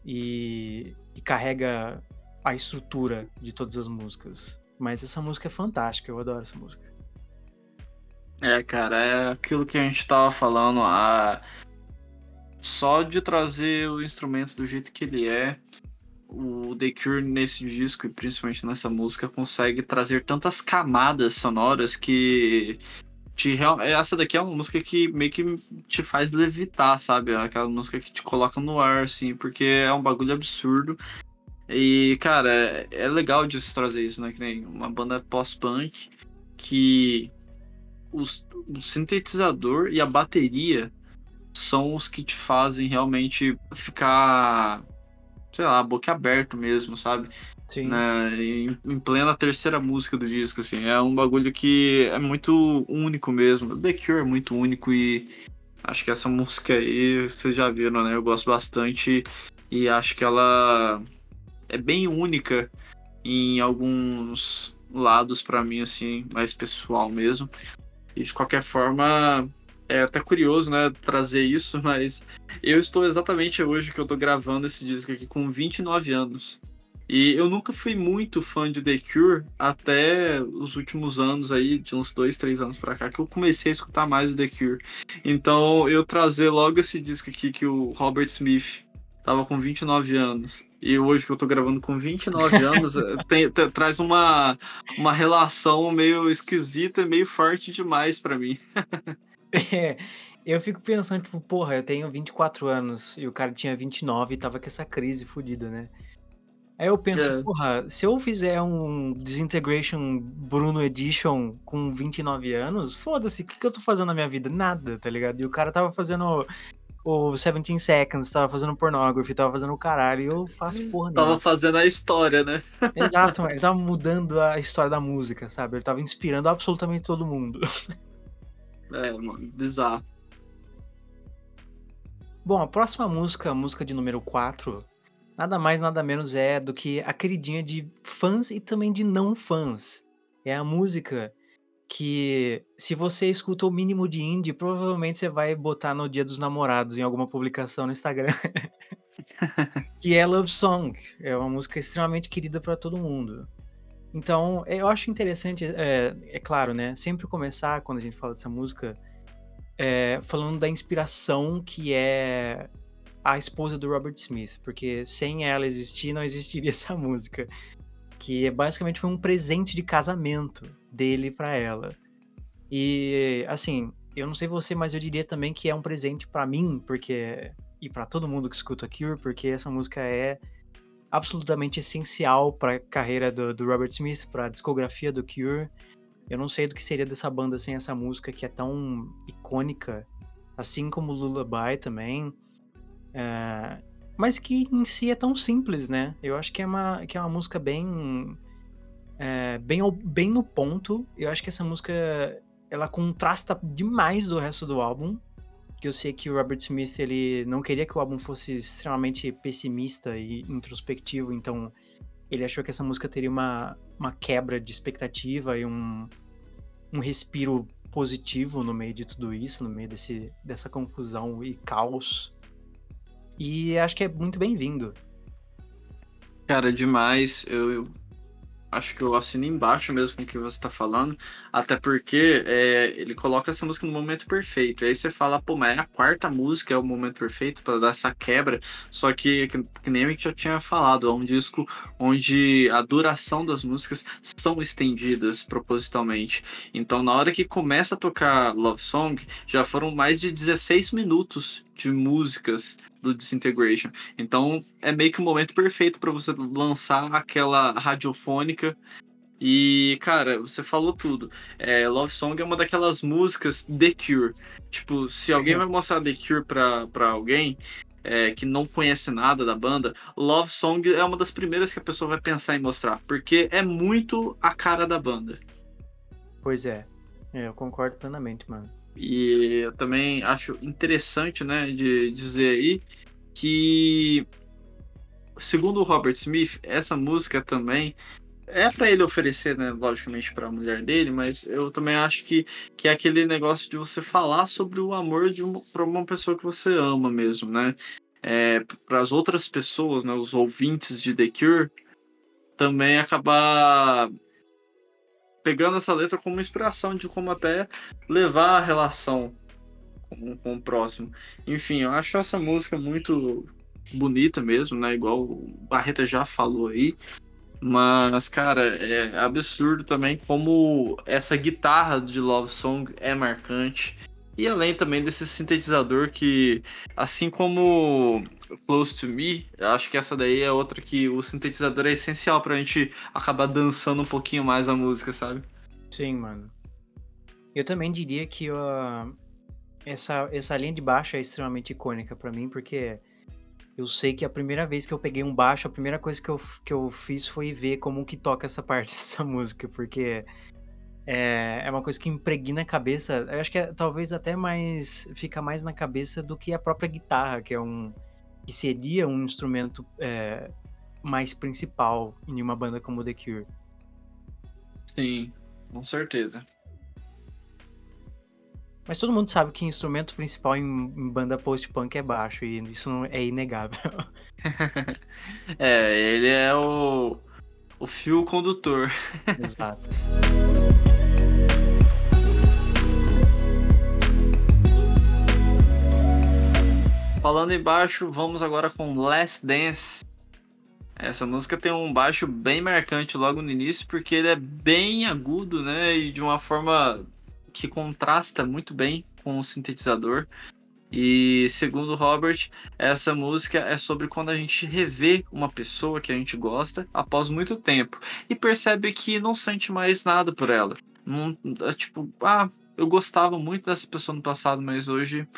e, e carrega a estrutura de todas as músicas. Mas essa música é fantástica, eu adoro essa música. É, cara, é aquilo que a gente tava falando, a... só de trazer o instrumento do jeito que ele é, o The Cure nesse disco e principalmente nessa música consegue trazer tantas camadas sonoras que te essa daqui é uma música que meio que te faz levitar, sabe? Aquela música que te coloca no ar, assim, porque é um bagulho absurdo. E, cara, é, é legal de se trazer isso, né? Que nem uma banda pós-punk que os, o sintetizador e a bateria são os que te fazem realmente ficar, sei lá, boca aberto mesmo, sabe? Sim. Né? Em, em, plena terceira música do disco, assim. É um bagulho que é muito único mesmo. The Cure é muito único e acho que essa música aí, vocês já viram, né? Eu gosto bastante e acho que ela é bem única em alguns lados para mim, assim, mais pessoal mesmo. E de qualquer forma, é até curioso, né, trazer isso, *laughs* mas eu estou exatamente hoje que eu tô gravando esse disco aqui com 29 anos. E eu nunca fui muito fã de The Cure até os últimos anos aí, de uns dois, três anos pra cá, que eu comecei a escutar mais o The Cure. Então eu trazer logo esse disco aqui que o Robert Smith tava com 29 anos e hoje que eu tô gravando com 29 *laughs* anos, eh, tem, tem, traz uma, uma relação meio esquisita, meio forte demais para mim. *laughs* *laughs* é, eu fico pensando, tipo, porra, eu tenho 24 anos e o cara tinha 29 e tava com essa crise fodida, né? Aí eu penso, é. porra, se eu fizer um Disintegration Bruno Edition com 29 anos, foda-se, o que, que eu tô fazendo na minha vida? Nada, tá ligado? E o cara tava fazendo o 17 Seconds, tava fazendo pornography, tava fazendo o caralho, e eu faço porra Tava não. fazendo a história, né? Exato, *laughs* ele tava mudando a história da música, sabe? Ele tava inspirando absolutamente todo mundo. *laughs* É, mano, bizarro. Bom, a próxima música, a música de número 4, nada mais nada menos é do que a queridinha de fãs e também de não fãs. É a música que se você escuta o mínimo de indie, provavelmente você vai botar no Dia dos Namorados em alguma publicação no Instagram. *laughs* que é Love Song. É uma música extremamente querida para todo mundo. Então, eu acho interessante, é, é, claro, né? Sempre começar, quando a gente fala dessa música, é, falando da inspiração que é a esposa do Robert Smith, porque sem ela existir, não existiria *laughs* essa música. Que basicamente foi um presente de casamento dele para ela. E, assim, eu não sei você, mas eu diria também que é um presente para mim, porque. E para todo mundo que escuta Cure, porque essa música é absolutamente essencial para a carreira do, do, Robert Smith, para a discografia do Cure. Eu não sei do que seria dessa banda sem essa música que é tão icônica, assim como Lullaby também. É, mas que em si é tão simples, né? Eu acho que é uma, que é uma música bem, é, bem, bem no ponto. Eu acho que essa música ela contrasta demais do resto do álbum que eu sei que o Robert Smith ele não queria que o álbum fosse extremamente pessimista e introspectivo, então ele achou que essa música teria uma, uma quebra de expectativa e um, um respiro positivo no meio de tudo isso, no meio desse, dessa confusão e caos. E acho que é muito bem-vindo. Cara, demais. Eu, acho que eu assino embaixo mesmo com o que você está falando, até porque é, ele coloca essa música no momento perfeito. Aí você fala, pô, mas é a quarta música é o momento perfeito para dar essa quebra. Só que, que, que nem a gente já tinha falado, é um disco onde a duração das músicas são estendidas propositalmente. Então, na hora que começa a tocar Love Song, já foram mais de 16 minutos de músicas do Disintegration. Então é meio que o momento perfeito para você lançar aquela radiofônica. E, cara, você falou tudo. É, Love Song é uma daquelas músicas The Cure. Tipo, se alguém vai mostrar The Cure pra, pra alguém é, que não conhece nada da banda, Love Song é uma das primeiras que a pessoa vai pensar em mostrar. Porque é muito a cara da banda. Pois é. é eu concordo plenamente, mano. E eu também acho interessante, né, de dizer aí que, segundo o Robert Smith, essa música também é para ele oferecer, né, logicamente para a mulher dele, mas eu também acho que, que é aquele negócio de você falar sobre o amor de uma, para uma pessoa que você ama mesmo, né? É, para as outras pessoas, né, os ouvintes de The Cure, também acabar pegando essa letra como inspiração de como até levar a relação com, com o próximo. Enfim, eu acho essa música muito bonita mesmo, né? Igual o Barreta já falou aí. Mas, cara, é absurdo também como essa guitarra de Love Song é marcante. E além também desse sintetizador que, assim como Close to Me, acho que essa daí é outra que o sintetizador é essencial pra gente acabar dançando um pouquinho mais a música, sabe? Sim, mano. Eu também diria que uh, essa, essa linha de baixo é extremamente icônica para mim, porque eu sei que a primeira vez que eu peguei um baixo, a primeira coisa que eu, que eu fiz foi ver como que toca essa *laughs* parte dessa música, porque é, é uma coisa que impregna a cabeça. Eu acho que é, talvez até mais. fica mais na cabeça do que a própria guitarra, que é um que seria um instrumento é, mais principal em uma banda como The Cure. Sim, com certeza. Mas todo mundo sabe que instrumento principal em, em banda post-punk é baixo, e isso não é inegável. *laughs* é, ele é o, o fio condutor. *laughs* Exato. Falando em baixo, vamos agora com Last Dance. Essa música tem um baixo bem marcante logo no início, porque ele é bem agudo, né? E de uma forma que contrasta muito bem com o sintetizador. E segundo Robert, essa música é sobre quando a gente revê uma pessoa que a gente gosta após muito tempo e percebe que não sente mais nada por ela. Não, é tipo, ah, eu gostava muito dessa pessoa no passado, mas hoje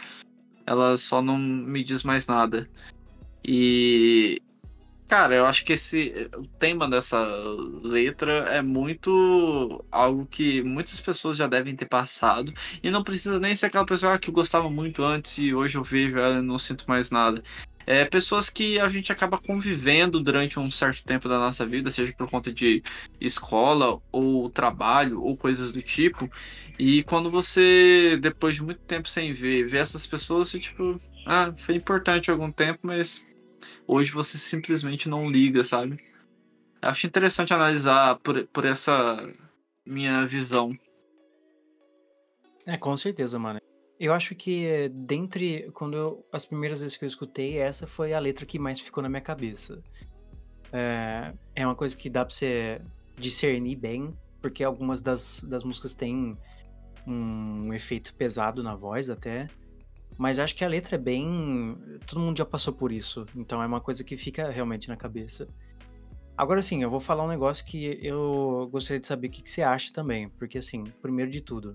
ela só não me diz mais nada. E Cara, eu acho que esse o tema dessa letra é muito algo que muitas pessoas já devem ter passado e não precisa nem ser aquela pessoa que eu gostava muito antes e hoje eu vejo ela e não sinto mais nada. É pessoas que a gente acaba convivendo durante um certo tempo da nossa vida, seja por conta de escola ou trabalho ou coisas do tipo. E quando você, depois de muito tempo sem ver, vê essas pessoas, você tipo, ah, foi importante algum tempo, mas Hoje você simplesmente não liga, sabe? Acho interessante analisar por, por essa minha visão. É, com certeza, mano. Eu acho que dentre quando eu, as primeiras vezes que eu escutei, essa foi a letra que mais ficou na minha cabeça. É, é uma coisa que dá pra você discernir bem, porque algumas das, das músicas têm um efeito pesado na voz até. Mas acho que a letra é bem. Todo mundo já passou por isso. Então é uma coisa que fica realmente na cabeça. Agora sim, eu vou falar um negócio que eu gostaria de saber o que, que você acha também. Porque, assim, primeiro de tudo,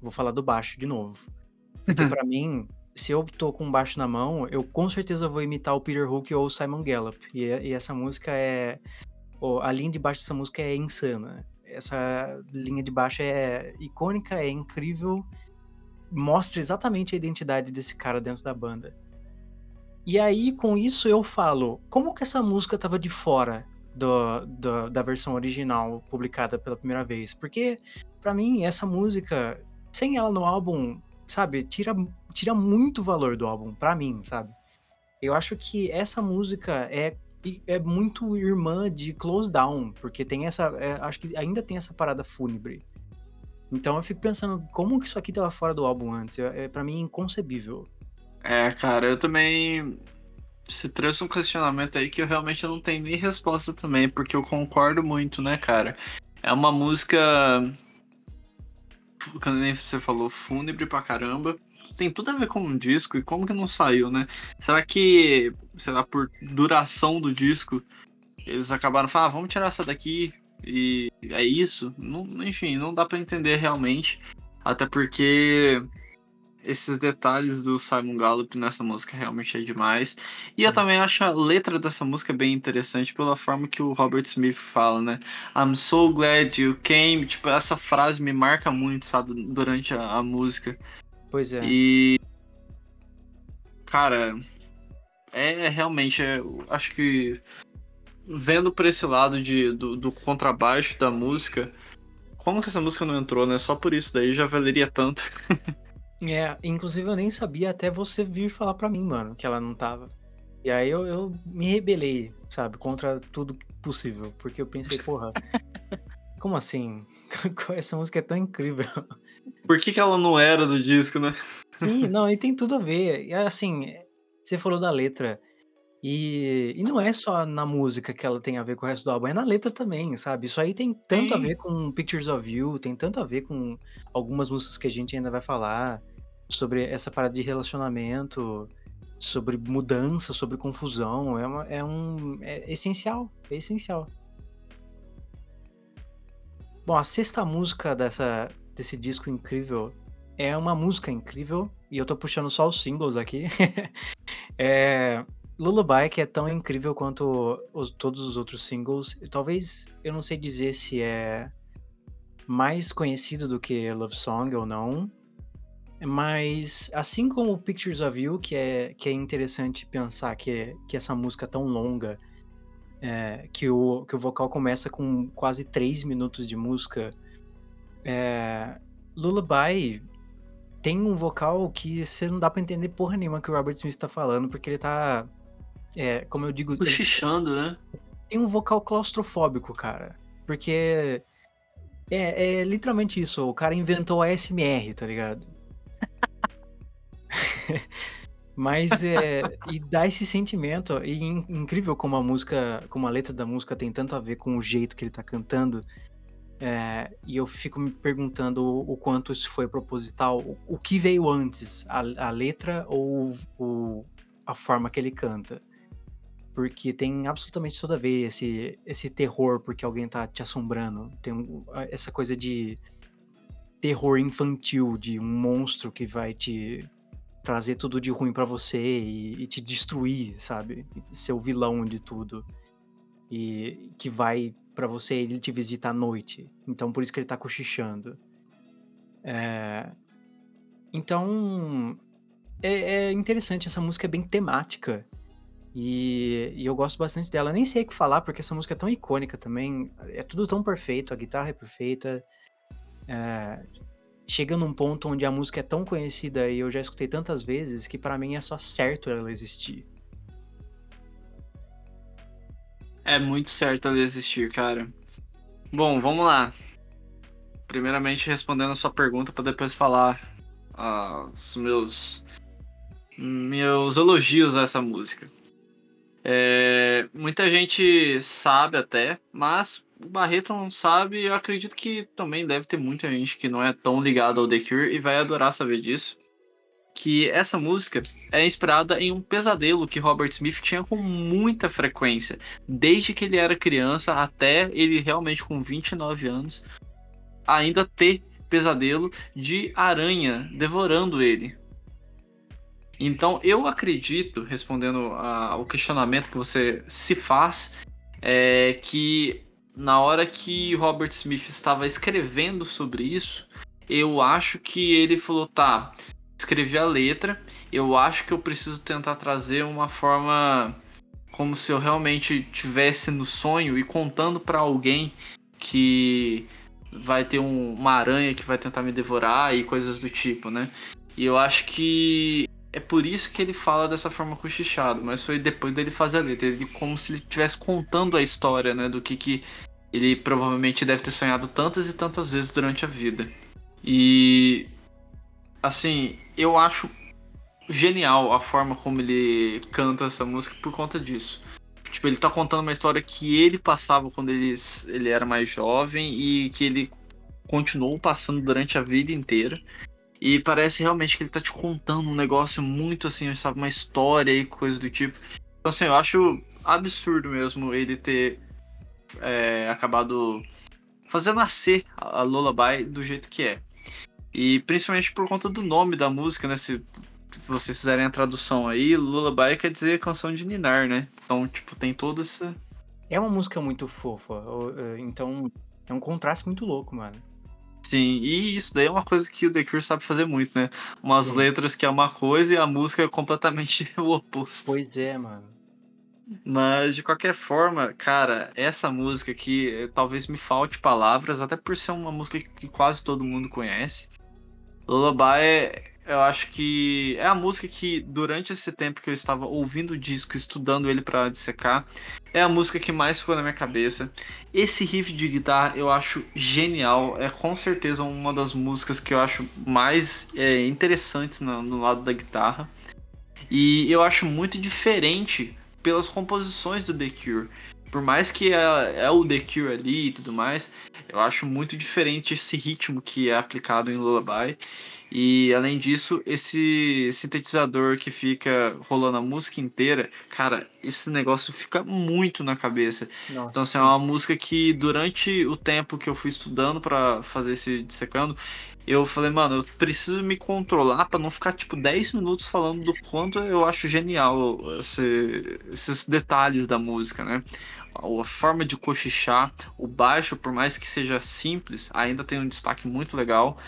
vou falar do baixo de novo. Porque *laughs* pra mim, se eu tô com baixo na mão, eu com certeza vou imitar o Peter Hook ou o Simon Gallup. E, e essa música é. a linha de baixo dessa música é insana. Essa linha de baixo é icônica, é incrível mostra exatamente a identidade desse cara dentro da banda. E aí, com isso, eu falo, como que essa música tava de fora do, do, da versão original publicada pela primeira vez? Porque, para mim, essa música, sem ela no álbum, sabe, tira, tira muito valor do álbum, para mim, sabe? Eu acho que essa música é, é muito irmã de Close Down, porque tem essa. É, acho que ainda tem essa parada fúnebre. Então eu fico pensando, como que isso aqui tava fora do álbum antes? É, para mim inconcebível. É, cara, eu também. Se trouxe um questionamento aí que eu realmente não tenho nem resposta também, porque eu concordo muito, né, cara? É uma música. Quando você falou, fúnebre pra caramba. Tem tudo a ver com um disco e como que não saiu, né? Será que, sei lá, por duração do disco, eles acabaram falando, ah, vamos tirar essa daqui, e é isso. Não, enfim, não dá para entender realmente. Até porque esses detalhes do Simon Gallup nessa música realmente é demais. E eu uhum. também acho a letra dessa música bem interessante pela forma que o Robert Smith fala, né? I'm so glad you came. Tipo, essa frase me marca muito, sabe, durante a, a música. Pois é. E. Cara, é realmente. É, acho que vendo por esse lado de, do, do, contrabaixo da música, como que essa música não entrou, né? Só por isso daí já valeria tanto. *laughs* é, inclusive eu nem sabia até você vir falar pra mim, mano, que ela não tava. E aí eu, eu me rebelei, sabe, contra tudo possível, porque eu pensei, porra, *laughs* como assim? *laughs* Essa música é tão incrível. Por que, que ela não era do disco, né? Sim, não, e tem tudo a ver. E assim, você falou da letra. E, e não é só na música que ela tem a ver com o resto do álbum, é na letra também, sabe? Isso aí tem tanto a ver com Pictures of You, tem tanto a ver com algumas músicas que a gente ainda vai falar, sobre essa parada de relacionamento, sobre mudança, sobre confusão. É, uma, é um. É essencial, é essencial. Bom, a sexta música dessa, desse disco incrível é uma música incrível, e eu tô puxando só os singles aqui. *laughs* é Lullaby, que é tão incrível quanto os, todos os outros singles, talvez eu não sei dizer se é mais conhecido do que Love Song ou não, mas assim como Pictures of You, que é, que é interessante pensar que, que essa música tão longa, é, que, o, que o vocal começa com quase 3 minutos de música, é, Lullaby tem um vocal que você não dá para entender porra nenhuma que o Robert Smith tá falando, porque ele tá é, como eu digo. Cochichando, né? Tem um vocal claustrofóbico, cara. Porque. É, é literalmente isso. O cara inventou a SMR, tá ligado? *laughs* Mas é. e dá esse sentimento. E in, incrível como a música. Como a letra da música tem tanto a ver com o jeito que ele tá cantando. É, e eu fico me perguntando o, o quanto isso foi proposital. O, o que veio antes? A, a letra ou o, a forma que ele canta? Porque tem absolutamente toda a ver esse, esse terror porque alguém tá te assombrando. Tem essa coisa de terror infantil, de um monstro que vai te, trazer tudo de ruim para você e, e, te destruir, sabe? Ser o vilão de tudo. E que vai para você, ele te visita à noite. Então por isso que ele tá cochichando. É... Então é, é, interessante, essa música é bem temática. E, e, eu gosto bastante dela. nem sei o que falar, porque essa música é tão icônica também. É tudo tão perfeito, a guitarra é perfeita. É, chega num ponto onde a música é tão conhecida e eu já escutei tantas vezes que para mim é só certo ela existir. É muito certo ela existir, cara. Bom, vamos lá. Primeiramente respondendo a sua pergunta para depois falar uh, os meus meus elogios a essa música. É, muita gente sabe até, mas o Barreto não sabe, eu acredito que também deve ter muita gente que não é tão ligado ao The Cure e vai adorar saber disso. Que essa música é inspirada em um pesadelo que Robert Smith tinha com muita frequência, desde que ele era criança até ele realmente com 29 anos, ainda ter pesadelo de aranha devorando ele. Então eu acredito, respondendo ao questionamento que você se faz, é que na hora que Robert Smith estava escrevendo sobre isso, eu acho que ele falou: tá, escrevi a letra, eu acho que eu preciso tentar trazer uma forma como se eu realmente tivesse no sonho e contando para alguém que vai ter um, uma aranha que vai tentar me devorar e coisas do tipo, né? E eu acho que é por isso que ele fala dessa forma cochichado, mas foi depois dele fazer a letra, ele como se ele estivesse contando a história, né, do que que ele provavelmente deve ter sonhado tantas e tantas vezes durante a vida. E assim, eu acho genial a forma como ele canta essa música por conta disso. Tipo, ele tá contando uma história que ele passava quando ele, ele era mais jovem e que ele continuou passando durante a vida inteira. E parece realmente que ele tá te contando um negócio muito assim, sabe, uma história e coisa do tipo. Então assim, eu acho absurdo mesmo ele ter é, acabado fazendo nascer a Lullaby do jeito que é. E principalmente por conta do nome da música, né? Se vocês fizerem a tradução aí, Lullaby quer dizer canção de ninar, né? Então, tipo, tem todo esse. É uma música muito fofa, então é um contraste muito louco, mano. Sim, e isso daí é uma coisa que o The Cure sabe fazer muito, né? Umas letras que é uma coisa e a música é completamente *laughs* o oposto. Pois é, mano. Mas de qualquer forma, cara, essa música aqui eh, talvez me falte palavras, até por ser uma música que quase todo mundo conhece. Lullaby é, eu acho que é a música que, durante esse tempo que eu estava ouvindo o disco, estudando ele para dissecar, é a música que mais ficou na minha cabeça. Esse riff de guitarra eu acho genial, é com certeza uma das músicas que eu acho mais é, interessantes no, no lado da guitarra. E eu acho muito diferente pelas composições do The Cure. Por mais que é, é, o The Cure ali e tudo mais, eu acho muito diferente esse ritmo que é aplicado em Lullaby. E além disso, esse sintetizador que fica rolando a música inteira, cara, esse negócio fica muito na cabeça. Nossa, então, assim, é uma música que durante o tempo que eu fui estudando para fazer esse dissecando, eu falei, mano, eu preciso me controlar para não ficar tipo 10 minutos falando do quanto eu acho genial esse, esses detalhes da música, né? A forma de cochichar, o baixo, por mais que seja simples, ainda tem um destaque muito legal.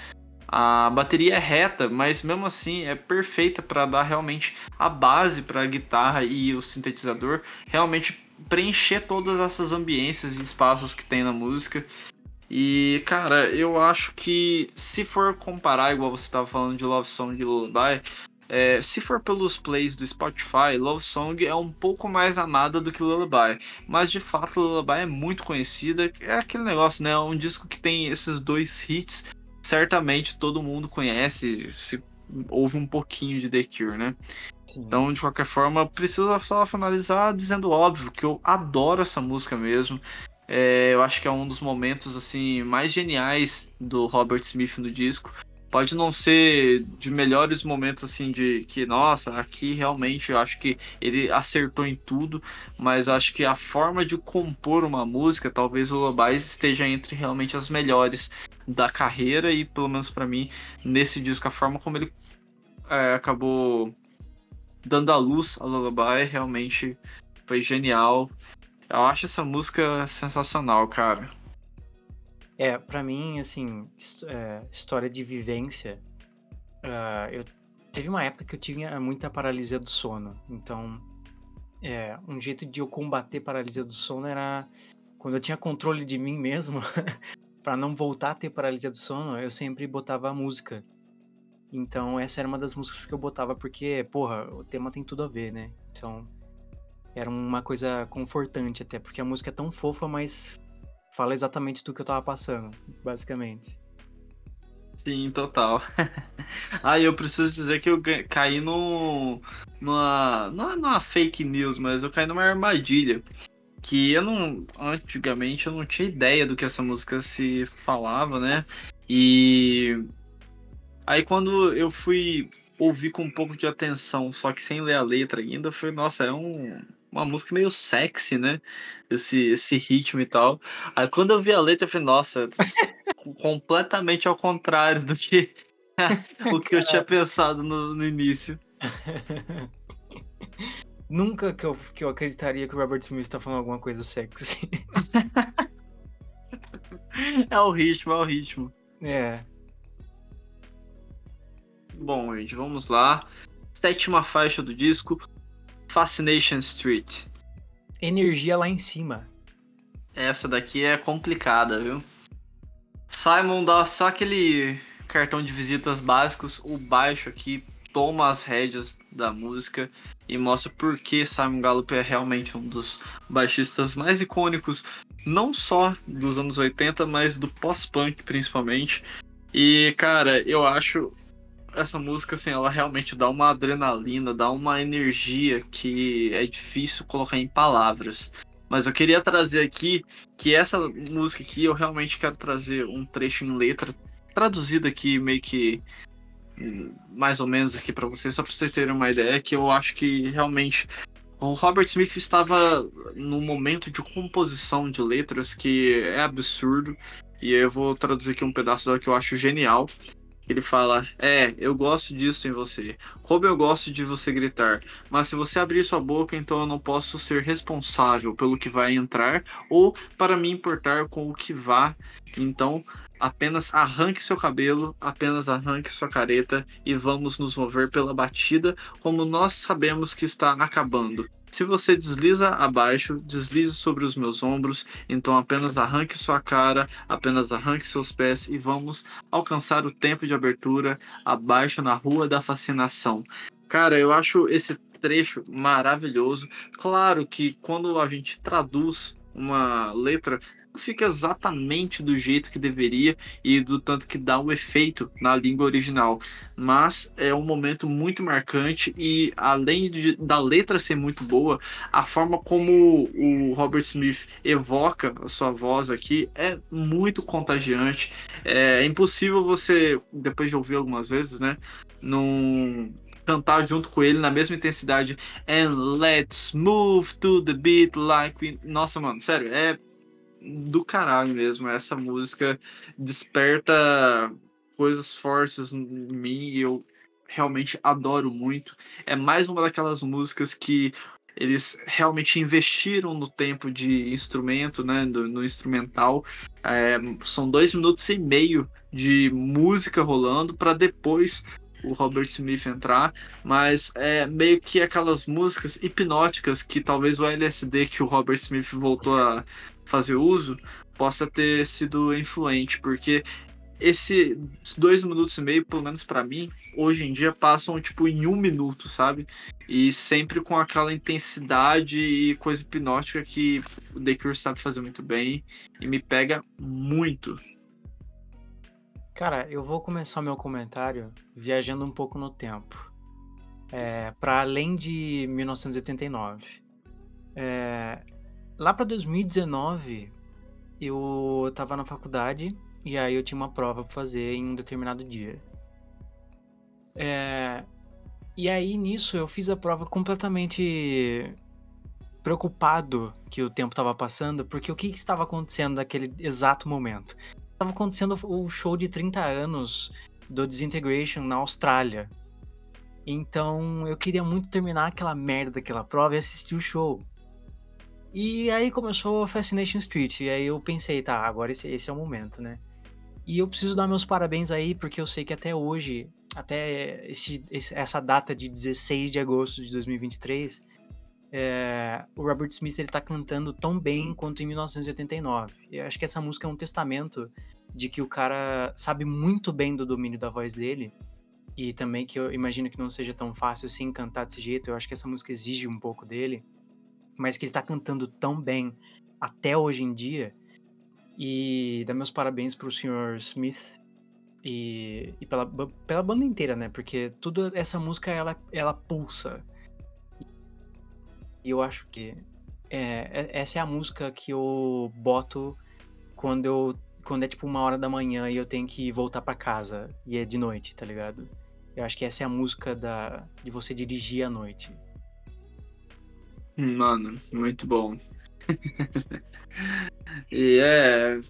A bateria é reta, mas mesmo assim é perfeita para dar realmente a base para a guitarra e o sintetizador realmente preencher todas essas ambiências e espaços que tem na música. E, cara, eu acho que se for comparar, igual você estava falando de Love Song e Lullaby, é, se for pelos plays do Spotify, Love Song é um pouco mais amada do que Lullaby. Mas de fato, Lullaby é muito conhecida. É aquele negócio, né? É um disco que tem esses dois hits certamente todo mundo conhece, se ouve um pouquinho de The Cure, né? Sim. Então, de qualquer forma, preciso só finalizar dizendo óbvio que eu adoro essa música mesmo. É, eu acho que é um dos momentos assim mais geniais do Robert Smith no disco. Pode não ser de melhores momentos assim de que, nossa, aqui realmente eu acho que ele acertou em tudo, mas acho que a forma de compor uma música, talvez o Lobais esteja entre realmente as melhores da carreira e pelo menos para mim nesse disco a forma como ele é, acabou dando a luz ao Lullaby, realmente foi genial. Eu acho essa música sensacional, cara. É, para mim, assim, é, história de vivência. Uh, eu teve uma época que eu tinha muita paralisia do sono. Então, é, um jeito de eu combater paralisia do sono era quando eu tinha controle de mim mesmo, *laughs* para não voltar a ter paralisia do sono, eu sempre botava música. Então, essa era uma das músicas que eu botava porque, porra, o tema tem tudo a ver, né? Então, era uma coisa confortante até, porque a música é tão fofa, mas fala exatamente do que eu tava passando, basicamente. Sim, total. *laughs* ah, eu preciso dizer que eu caí no, numa, não é numa fake news, mas eu caí numa armadilha. Que eu não. Antigamente eu não tinha ideia do que essa música se falava, né? E. Aí quando eu fui ouvir com um pouco de atenção, só que sem ler a letra ainda, foi, nossa, é um, uma música meio sexy, né? Esse, esse ritmo e tal. Aí quando eu vi a letra, eu falei, nossa, completamente ao contrário do que *laughs* o que eu tinha pensado no, no início. *laughs* Nunca que eu, que eu acreditaria que o Robert Smith tá falando alguma coisa sexy. *laughs* é o ritmo, é o ritmo. É. Bom, gente, vamos lá. Sétima faixa do disco, Fascination Street. Energia lá em cima. Essa daqui é complicada, viu? Simon dá só aquele cartão de visitas básicos, o baixo aqui toma as rédeas da música e mostra por que Simon Gallup é realmente um dos baixistas mais icônicos, não só dos anos 80, mas do pós-punk principalmente. E cara, eu acho essa música, assim, ela realmente dá uma adrenalina, dá uma energia que é difícil colocar em palavras. Mas eu queria trazer aqui que essa música aqui eu realmente quero trazer um trecho em letra traduzido aqui meio que hum, mais ou menos aqui para vocês, só para vocês terem uma ideia que eu acho que realmente o Robert Smith estava num momento de composição de letras que é absurdo e eu vou traduzir aqui um pedaço dela que eu acho genial. Ele fala: É, eu gosto disso em você. Como eu gosto de você gritar. Mas se você abrir sua boca, então eu não posso ser responsável pelo que vai entrar ou para me importar com o que vá. Então, apenas arranque seu cabelo, apenas arranque sua careta e vamos nos mover pela batida como nós sabemos que está acabando. Se você desliza abaixo, deslize sobre os meus ombros, então apenas arranque sua cara, apenas arranque seus pés e vamos alcançar o tempo de abertura abaixo na rua da fascinação. Cara, eu acho esse trecho maravilhoso. Claro que quando a gente traduz uma letra fica exatamente do jeito que deveria e do tanto que dá o efeito na língua original. Mas é um momento muito marcante e além de, da letra ser muito boa, a forma como o Robert Smith evoca a sua voz aqui é muito contagiante. É impossível você, depois de ouvir algumas vezes, né, não cantar junto com ele na mesma intensidade. And let's move to the beat like we... Nossa, mano, sério, é do caralho mesmo. Essa música desperta coisas fortes em mim e eu realmente adoro muito. É mais uma daquelas músicas que eles realmente investiram no tempo de instrumento, né, no, no instrumental. É, são dois minutos e meio de música rolando para depois o Robert Smith entrar, mas é meio que aquelas músicas hipnóticas que talvez o LSD que o Robert Smith voltou a fazer uso possa ter sido influente, porque esses dois minutos e meio, pelo menos para mim, hoje em dia passam tipo em um minuto, sabe? E sempre com aquela intensidade e coisa hipnótica que o The Cure sabe fazer muito bem e me pega muito. Cara, eu vou começar meu comentário viajando um pouco no tempo. É, para além de 1989. É, lá para 2019, eu tava na faculdade e aí eu tinha uma prova pra fazer em um determinado dia. É, e aí nisso eu fiz a prova completamente preocupado que o tempo estava passando, porque o que, que, estava acontecendo naquele exato momento? Estava acontecendo o show de 30 anos do Disintegration na Austrália. Então eu queria muito terminar aquela merda daquela prova e assistir o show. E aí começou Fascination Street, e aí eu pensei, tá, agora esse, esse é o momento, né? E eu preciso dar meus parabéns aí, porque eu sei que até hoje, até esse, essa data de 16 de agosto de 2023, é, o Robert Smith ele tá cantando tão bem quanto em 1989. Eu acho que essa música é um testamento de que o cara sabe muito bem do domínio da voz dele e também que eu imagino que não seja tão fácil assim cantar desse jeito. Eu acho que essa música exige um pouco dele, mas que ele tá cantando tão bem até hoje em dia. E dá meus parabéns pro Sr. Smith e, e pela, pela banda inteira, né? Porque toda essa música ela, ela pulsa eu acho que é, essa é a música que eu boto quando eu quando é tipo uma hora da manhã e eu tenho que voltar para casa e é de noite, tá ligado? Eu acho que essa é a música da de você dirigir à noite. Mano, muito bom. *laughs* e é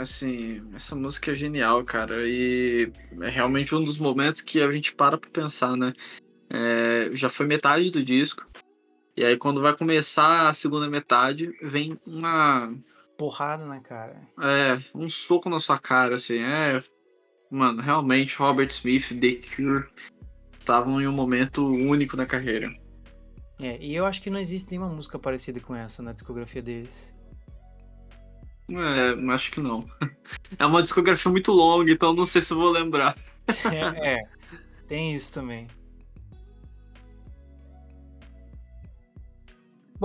assim, essa música é genial, cara, e é realmente um dos momentos que a gente para pra pensar, né? É, já foi metade do disco. E aí quando vai começar a segunda metade, vem uma. Porrada na cara. É, um soco na sua cara, assim. É. Mano, realmente, Robert Smith, The Cure, estavam em um momento único na carreira. É, e eu acho que não existe nenhuma música parecida com essa na discografia deles. É, acho que não. *laughs* É uma discografia muito longa, então não sei se eu vou lembrar. *laughs* É, é tem isso também.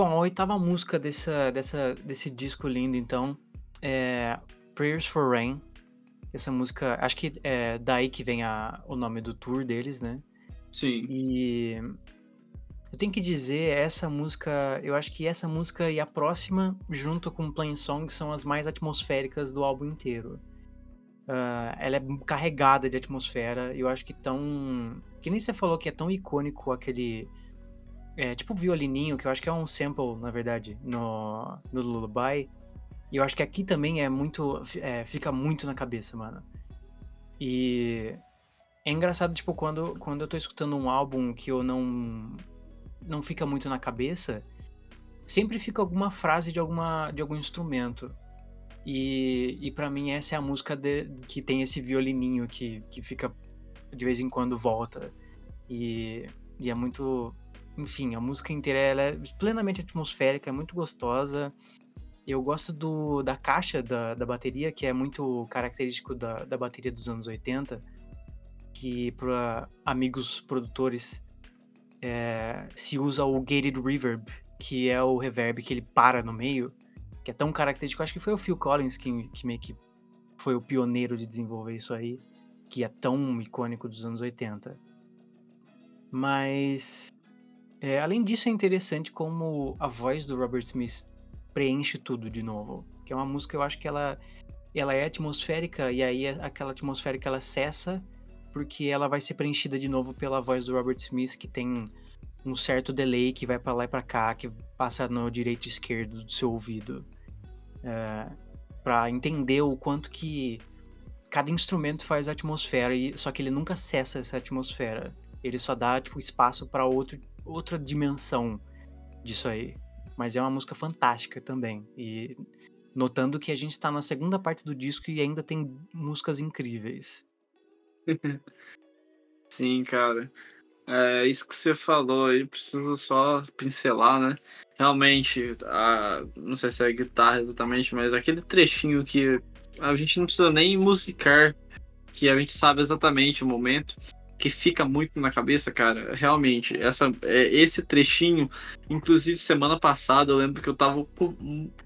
Bom, a oitava música dessa, dessa, desse disco lindo, então, é Prayers for Rain. Essa música, acho que é daí que vem a, o nome do tour deles, né? Sim. E eu tenho que dizer, essa música, eu acho que essa música e a próxima, junto com Plain Song, são as mais atmosféricas do álbum inteiro. Uh, ela é carregada de atmosfera, e eu acho que tão. Que nem você falou que é tão icônico aquele é, tipo violininho, que eu acho que é um sample, na verdade, no, no Lullaby. E eu acho que aqui também é muito. É, fica muito na cabeça, mano. E é engraçado, tipo, quando, quando eu tô escutando um álbum que eu não. não fica muito na cabeça, sempre fica alguma frase de, alguma, de algum instrumento. E, e para mim essa é a música de, que tem esse violininho que, que fica de vez em quando volta. E, e é muito enfim, a música inteira ela é plenamente atmosférica, é muito gostosa. Eu gosto do, da caixa da, da bateria, que é muito característico da, da bateria dos anos 80, que para amigos produtores é, se usa o gated reverb, que é o reverb que ele para no meio, que é tão característico. Acho que foi o Phil Collins que, que meio que foi o pioneiro de desenvolver isso aí, que é tão icônico dos anos 80. Mas é, além disso, é interessante como a voz do Robert Smith preenche tudo de novo. Que é uma música, eu acho que ela, ela é atmosférica, e aí aquela atmosférica ela cessa, porque ela vai ser preenchida de novo pela voz do Robert Smith, que tem um certo delay que vai para lá e para cá, que passa no direito e esquerdo do seu ouvido. É, para entender o quanto que cada instrumento faz a atmosfera, e, só que ele nunca cessa essa atmosfera. Ele só dá tipo, espaço para outro outra dimensão disso aí. Mas é uma música fantástica também. E notando que a gente está na segunda parte do disco e ainda tem músicas incríveis. *laughs* Sim, cara. É isso que você falou aí, precisa só pincelar, né? Realmente, a, não sei se é a guitarra exatamente, mas aquele trechinho que a gente não precisa nem musicar, que a gente sabe exatamente o momento que fica muito na cabeça, cara, realmente, essa, é, esse trechinho, inclusive semana passada, eu lembro que eu tava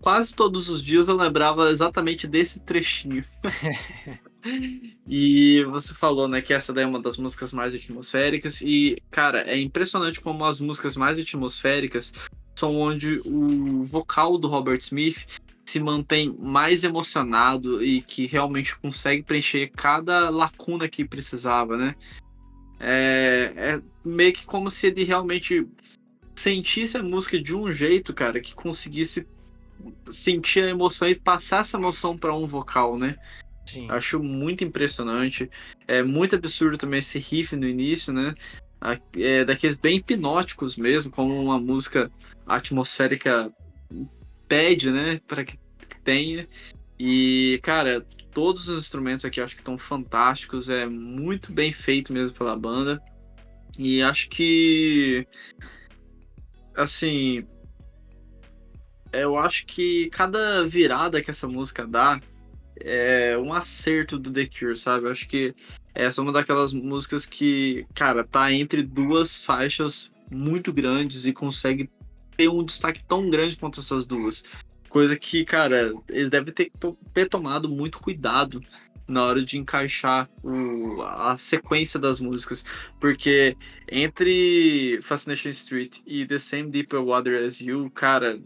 quase todos os dias eu lembrava exatamente desse trechinho. *laughs* e você falou, né, que essa daí é uma das músicas mais atmosféricas e, cara, é impressionante como as músicas mais atmosféricas são onde o vocal do Robert Smith se mantém mais emocionado e que realmente consegue preencher cada lacuna que precisava, né? É, é meio que como se ele realmente sentisse a música de um jeito, cara, que conseguisse sentir a emoção e passar essa emoção para um vocal, né? Sim. Acho muito impressionante. É muito absurdo também esse riff no início, né? é, daqueles bem hipnóticos mesmo, como uma música atmosférica pede, né, para que tenha. E, cara, todos os instrumentos aqui acho que estão fantásticos, é muito bem feito mesmo pela banda. E acho que assim, eu acho que cada virada que essa música dá é um acerto do The Cure, sabe? Eu acho que essa é uma daquelas músicas que, cara, tá entre duas faixas muito grandes e consegue ter um destaque tão grande quanto essas duas. Coisa que, cara, eles devem ter, ter tomado muito cuidado na hora de encaixar o, a sequência das músicas. Porque entre Fascination Street e The Same Deeper Water as You, cara,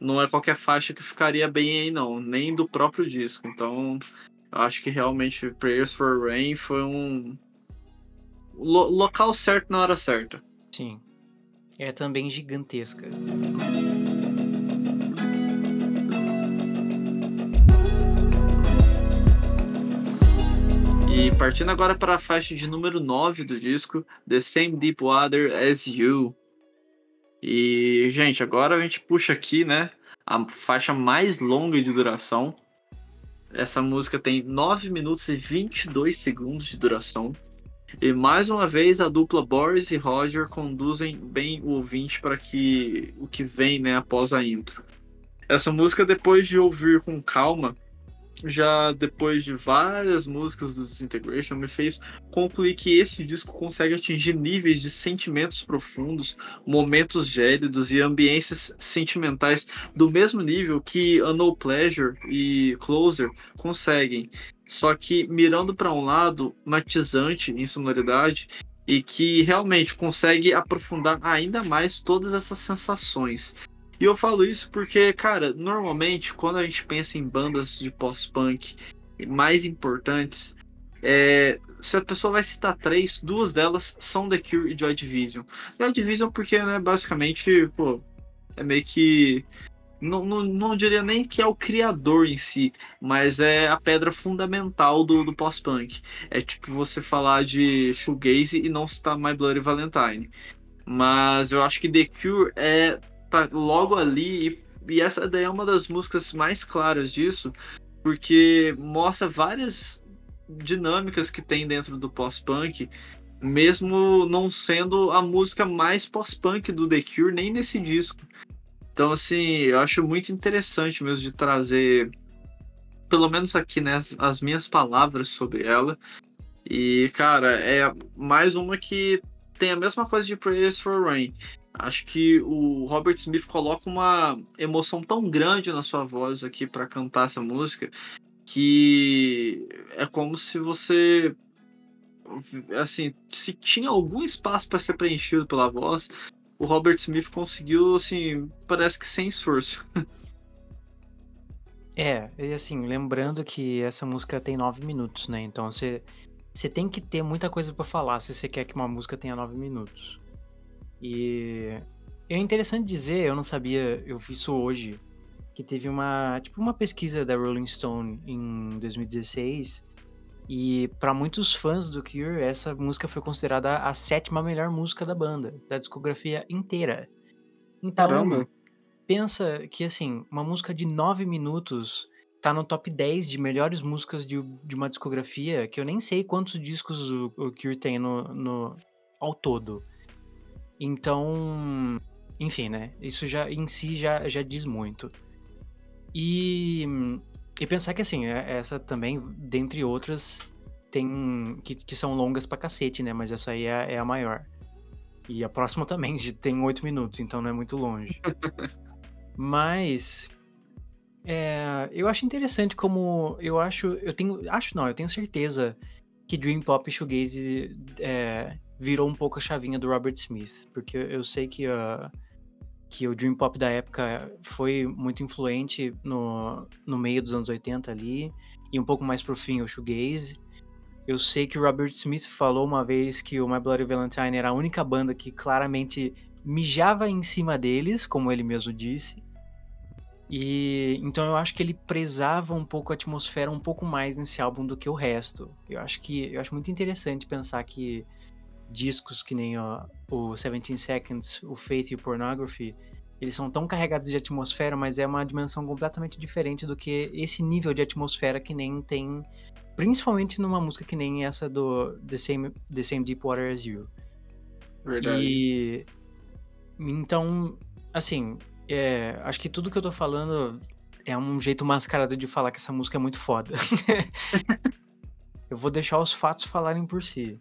não é qualquer faixa que ficaria bem aí, não, nem do próprio disco. Então, acho que realmente Prayers for Rain foi um lo local certo na hora certa. Sim. É também gigantesca. E partindo agora para a faixa de número 9 do disco, The Same Deep Water as You. E, gente, agora a gente puxa aqui, né, a faixa mais longa de duração. Essa música tem 9 minutos e 22 segundos de duração. E mais uma vez a dupla Boris e Roger conduzem bem o ouvinte para que o que vem, né, após a intro. Essa música depois de ouvir com calma, já depois de várias músicas do Disintegration, me fez concluir que esse disco consegue atingir níveis de sentimentos profundos, momentos gélidos e ambiências sentimentais do mesmo nível que A No Pleasure e Closer conseguem, só que mirando para um lado matizante em sonoridade e que realmente consegue aprofundar ainda mais todas essas sensações. E eu falo isso porque, cara, normalmente quando a gente pensa em bandas de pós-punk mais importantes, é, se a pessoa vai citar três, duas delas são The Cure e Joy Division. Joy Division porque, né, basicamente, pô, é meio que não, não, não diria nem que é o criador em si, mas é a pedra fundamental do, do pós-punk. É tipo você falar de shoegaze e não citar My Bloody Valentine. Mas eu acho que The Cure é tá logo ali e, e essa daí é uma das músicas mais claras disso, porque mostra várias dinâmicas que tem dentro do pós-punk, mesmo não sendo a música mais pós-punk do The Cure nem nesse disco. Então, assim, eu acho muito interessante mesmo de trazer, pelo menos aqui, né, as minhas palavras sobre ela. E, cara, é mais uma que tem a mesma coisa de Prayers for Rain. Acho que o Robert Smith coloca uma emoção tão grande na sua voz aqui para cantar essa música que é como se você assim, se tinha algum espaço para ser preenchido pela voz, o Robert Smith conseguiu assim, parece que sem esforço. *laughs* É, e assim, lembrando que essa música tem nove minutos, né? Então você, você tem que ter muita coisa para falar se você quer que uma música tenha nove minutos. E é interessante dizer, eu não sabia, eu vi isso hoje, que teve uma, tipo uma pesquisa da Rolling Stone em 2016 e para muitos fãs do Cure, essa música foi considerada a sétima melhor música da banda, da discografia inteira. Então, Caramba. pensa que assim, uma música de nove minutos tá no top 10 de melhores músicas de, de uma discografia, que eu nem sei quantos discos o, o Cure tem no, no, ao todo. Então, enfim, né? Isso já em si já, já diz muito. E, e pensar que assim, é, essa também, dentre outras, tem que, que são longas pra cacete, né? Mas essa aí é, é a maior. E a próxima *laughs* também tem oito minutos, então não é muito longe. *laughs* Mas é, eu acho interessante como eu acho, eu tenho, acho não, eu tenho certeza que Dream Pop e Shoegaze é, virou um pouco a chavinha do Robert Smith, porque eu sei que, que o Dream Pop da época foi muito influente no, no meio dos anos 80 ali, e um pouco mais pro fim o Shoegaze. Eu sei que o Robert Smith falou uma vez que o My Bloody Valentine era a única banda que claramente mijava em cima deles, como ele mesmo disse. E então eu acho que ele prezava um pouco a atmosfera um pouco mais nesse álbum do que o resto. Eu acho que eu acho muito interessante pensar que discos que nem ó, o 17 Seconds, o Faith e o Pornography, eles são tão carregados de atmosfera, mas é uma dimensão completamente diferente do que esse nível de atmosfera que nem tem, principalmente numa música que nem essa do The Same, The Same Deep Water as You. Verdade. E então, assim, é, acho que tudo que eu tô falando é um jeito mascarado de falar que essa música é muito foda. *laughs* eu vou deixar os fatos falarem por si.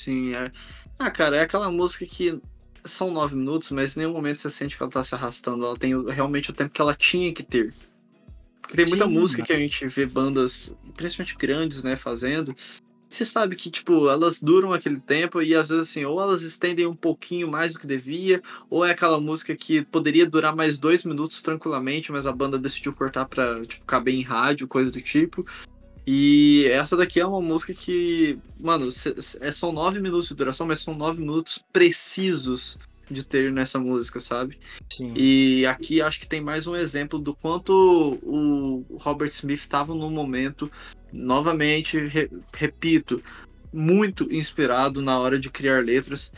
Sim, é. Ah, cara, é aquela música que são nove minutos, mas em nenhum momento você sente que ela tá se arrastando. Ela tem realmente o tempo que ela tinha que ter. Porque tem muita Sim, música que a gente vê bandas, principalmente grandes, né, fazendo. Você sabe que, tipo, elas duram aquele tempo e às vezes, assim, ou elas estendem um pouquinho mais do que devia, ou é aquela música que poderia durar mais dois minutos tranquilamente, mas a banda decidiu cortar pra, tipo, caber em rádio, coisa do tipo. E essa daqui é uma música que, mano, é, são nove minutos de duração, mas são nove minutos precisos de ter nessa música, sabe? Sim. E aqui acho que tem mais um exemplo do quanto o Robert Smith estava no momento, novamente, re, repito, muito inspirado na hora de criar letras.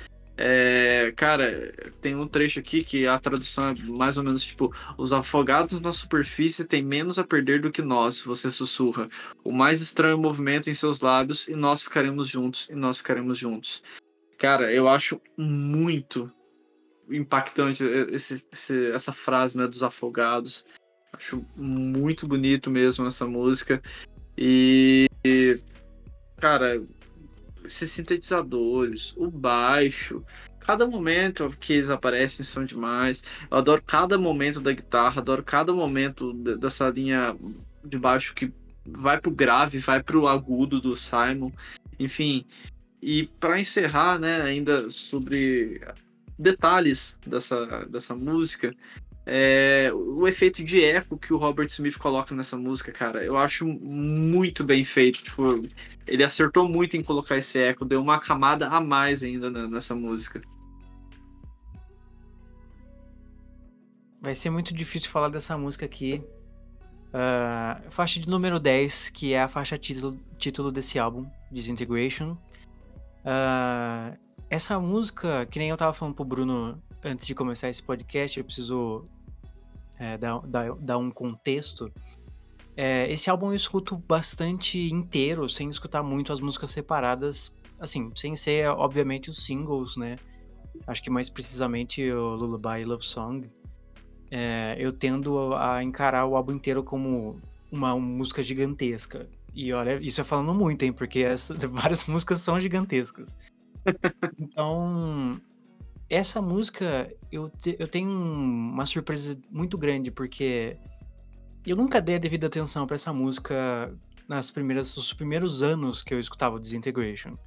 É, cara, tem um trecho aqui que a tradução é mais ou menos tipo: Os afogados na superfície têm menos a perder do que nós, você sussurra. O mais estranho movimento em seus lábios, e nós ficaremos juntos, e nós ficaremos juntos. Cara, eu acho muito impactante esse, esse, essa frase né, dos afogados. Acho muito bonito mesmo essa música. E, cara, esses sintetizadores, o baixo, cada momento que eles aparecem são demais. Eu adoro cada momento da guitarra, adoro cada momento dessa linha de baixo que vai pro grave, vai pro agudo do Simon. Enfim, e para encerrar, né, ainda sobre detalhes dessa, dessa música, é, o efeito de eco que o Robert Smith coloca nessa música, cara, eu acho muito bem feito. Tipo, ele acertou muito em colocar esse eco, deu uma camada a mais ainda nessa música. Vai ser muito difícil falar dessa música aqui. Uh, faixa de número 10, que é a faixa título, título desse álbum, Disintegration. Uh, essa música, que nem eu tava falando pro Bruno antes de começar esse podcast, eu preciso é, dar, um contexto. É, esse álbum eu escuto bastante inteiro, sem escutar muito as músicas separadas, assim, sem ser, obviamente, os singles, né? Acho que mais precisamente o Lullaby Love Song. É, eu tendo a encarar o álbum inteiro como uma música gigantesca. E olha, isso é falando muito, hein? Porque essa, *laughs* várias músicas são gigantescas. *laughs* então, essa música eu, te, eu tenho uma surpresa muito grande, porque eu nunca dei a devida atenção para essa música nas primeiras, nos primeiros anos que eu escutava o Disintegration.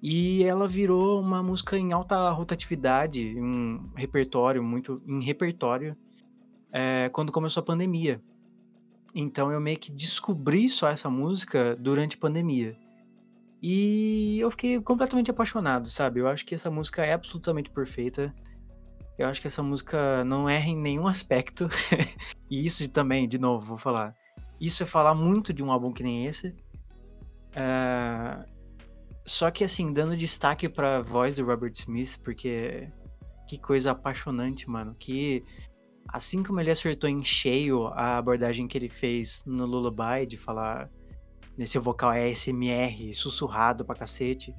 E ela virou uma música em alta rotatividade, um repertório, muito em repertório, é, quando começou a pandemia. Então eu meio que descobri só essa música durante a pandemia. E eu fiquei completamente apaixonado, sabe? Eu acho que essa música é absolutamente perfeita. Eu acho que essa música não erra em nenhum aspecto. *laughs* e isso também, de novo, vou falar. Isso é falar muito de um álbum que nem esse. Uh... Só que, assim, dando destaque pra voz do Robert Smith, porque que coisa apaixonante, mano. Que assim como ele acertou em cheio a abordagem que ele fez no Lullaby, de falar nesse vocal ASMR, sussurrado pra cacete.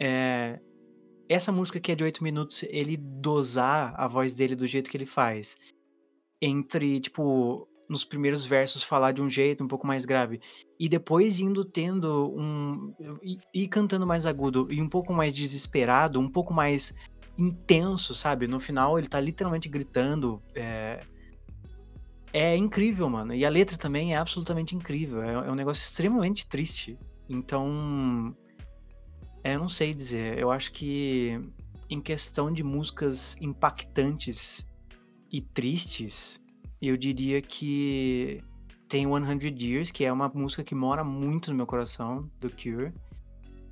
É, essa música que é de 8 minutos, ele dosar a voz dele do jeito que ele faz. Entre, tipo, nos primeiros versos falar de um jeito um pouco mais grave. E depois indo tendo um. e, cantando mais agudo e um pouco mais desesperado, um pouco mais intenso, sabe? No final ele tá literalmente gritando. É, é incrível, mano. E a letra também é absolutamente incrível. É, é um negócio extremamente triste. Então. É, eu não sei dizer. Eu acho que em questão de músicas impactantes e tristes, eu diria que tem 100 Years, que é uma música que mora muito no meu coração, do Cure.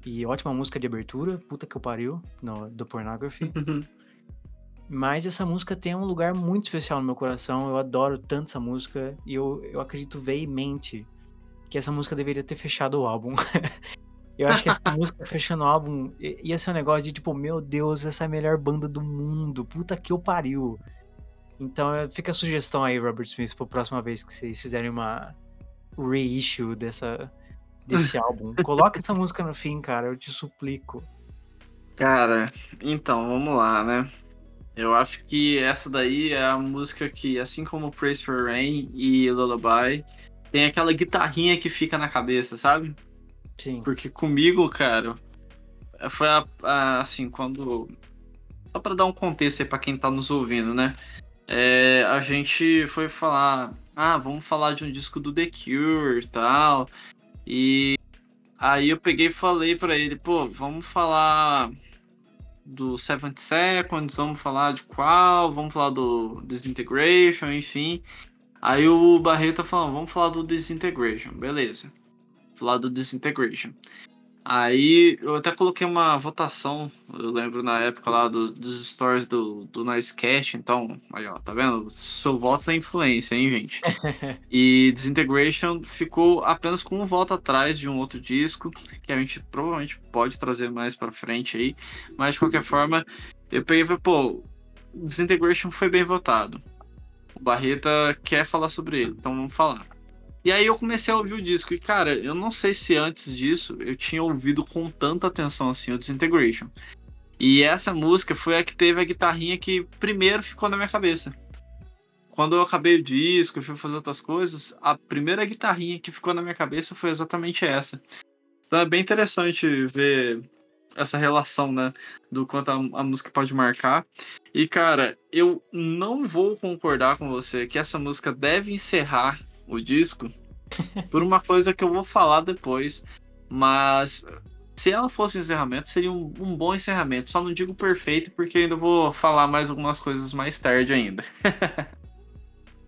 E ótima música de abertura, puta que eu pariu, no, do Pornography. *laughs* Mas essa música tem um lugar muito especial no meu coração. Eu adoro tanto essa música. E eu, eu acredito veemente que essa música deveria ter fechado o álbum. *laughs* Eu acho que essa *laughs* música fechando o álbum ia ser um negócio de tipo, meu Deus, essa é a melhor banda do mundo. Puta que eu pariu. Então fica a sugestão aí, Robert Smith, pra próxima vez que vocês fizerem uma reissue dessa, desse *laughs* álbum. Coloca essa música no fim, cara, eu te suplico. Cara, então, vamos lá, né? Eu acho que essa daí é a música que, assim como Praise for Rain e Lullaby, tem aquela guitarrinha que fica na cabeça, sabe? Sim. Porque comigo, cara, foi a, a, assim, quando. Só pra dar um contexto aí pra quem tá nos ouvindo, né? É, a gente foi falar, ah, vamos falar de um disco do The Cure e tal. E aí eu peguei e falei para ele, pô, vamos falar do 70 Seconds, vamos falar de qual, vamos falar do Disintegration, enfim. Aí o Barreto falando, vamos falar do Disintegration, beleza. Falar do Disintegration. Aí eu até coloquei uma votação, eu lembro na época lá do, dos stories do, do Nicecast, então, aí ó, tá vendo? Seu voto tem influência, hein, gente? *laughs* e Disintegration ficou apenas com um voto atrás de um outro disco, que a gente provavelmente pode trazer mais pra frente aí, mas de qualquer forma, eu peguei e falei, pô, Disintegration foi bem votado. O Barreta quer falar sobre ele, então vamos falar. E aí eu comecei a ouvir o disco. E, cara, eu não sei se antes disso eu tinha ouvido com tanta atenção assim o Disintegration. E essa música foi a que teve a guitarrinha que primeiro ficou na minha cabeça. Quando eu acabei o disco e fui fazer outras coisas, a primeira guitarrinha que ficou na minha cabeça foi exatamente essa. Então é bem interessante ver essa relação, né? Do quanto a, a, música pode marcar. E, cara, eu não vou concordar com você que essa música deve encerrar o disco por uma coisa que eu vou falar depois. Mas se ela fosse um encerramento, seria um, um, bom encerramento. Só não digo perfeito, porque ainda vou falar mais algumas coisas mais tarde ainda. *laughs*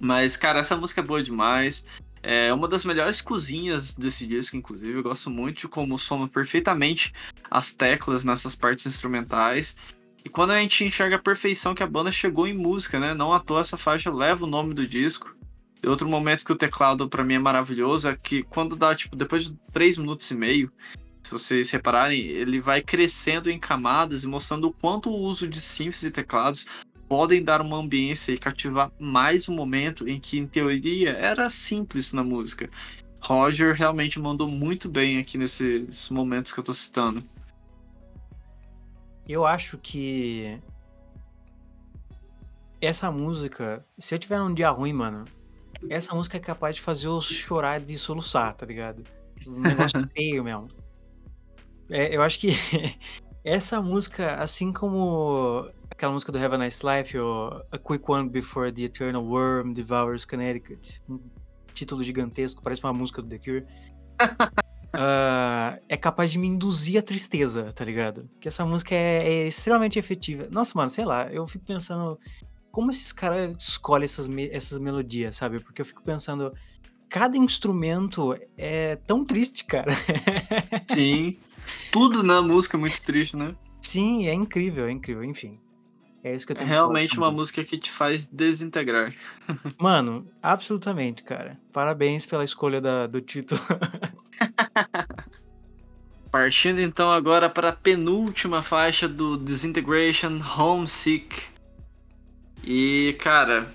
Mas, cara, essa música é boa demais. É uma das melhores cozinhas desse disco, inclusive. Eu gosto muito de como soma perfeitamente as teclas nessas partes instrumentais. E quando a gente enxerga a perfeição que a banda chegou em música, né? Não à toa essa faixa leva o nome do disco. Outro momento que o teclado para mim é maravilhoso é que quando dá, tipo, depois de 3 minutos e meio, se vocês repararem, ele vai crescendo em camadas e mostrando o quanto o uso de synths e teclados podem dar uma ambiência e cativar mais um momento em que, em teoria, era simples na música. Roger realmente mandou muito bem aqui nesses momentos que eu tô citando. Eu acho que essa música, se eu tiver um dia ruim, mano, essa música é capaz de fazer eu chorar de soluçar, tá ligado? Um negócio *laughs* feio mesmo. É, eu acho que *laughs* essa música, assim como aquela música do Have a Nice Life, ou A Quick One Before the Eternal Worm Devours Connecticut, um título gigantesco, parece uma música do The Cure. Uh, *laughs* é capaz de me induzir a tristeza, tá ligado? Que essa música é, é, extremamente efetiva. Nossa, mano, sei lá, eu fico pensando como esses caras escolhem essas, essas melodias, sabe? Porque eu fico pensando, cada instrumento é tão triste, cara. *laughs* Sim. Tudo na música é muito triste, né? Sim, é incrível, é incrível. Enfim. É isso que eu tenho É realmente uma música que te faz desintegrar. *laughs* Mano, absolutamente, cara. Parabéns pela escolha da, do título. *laughs* Partindo então agora para a penúltima faixa do Disintegration Homesick. E, cara,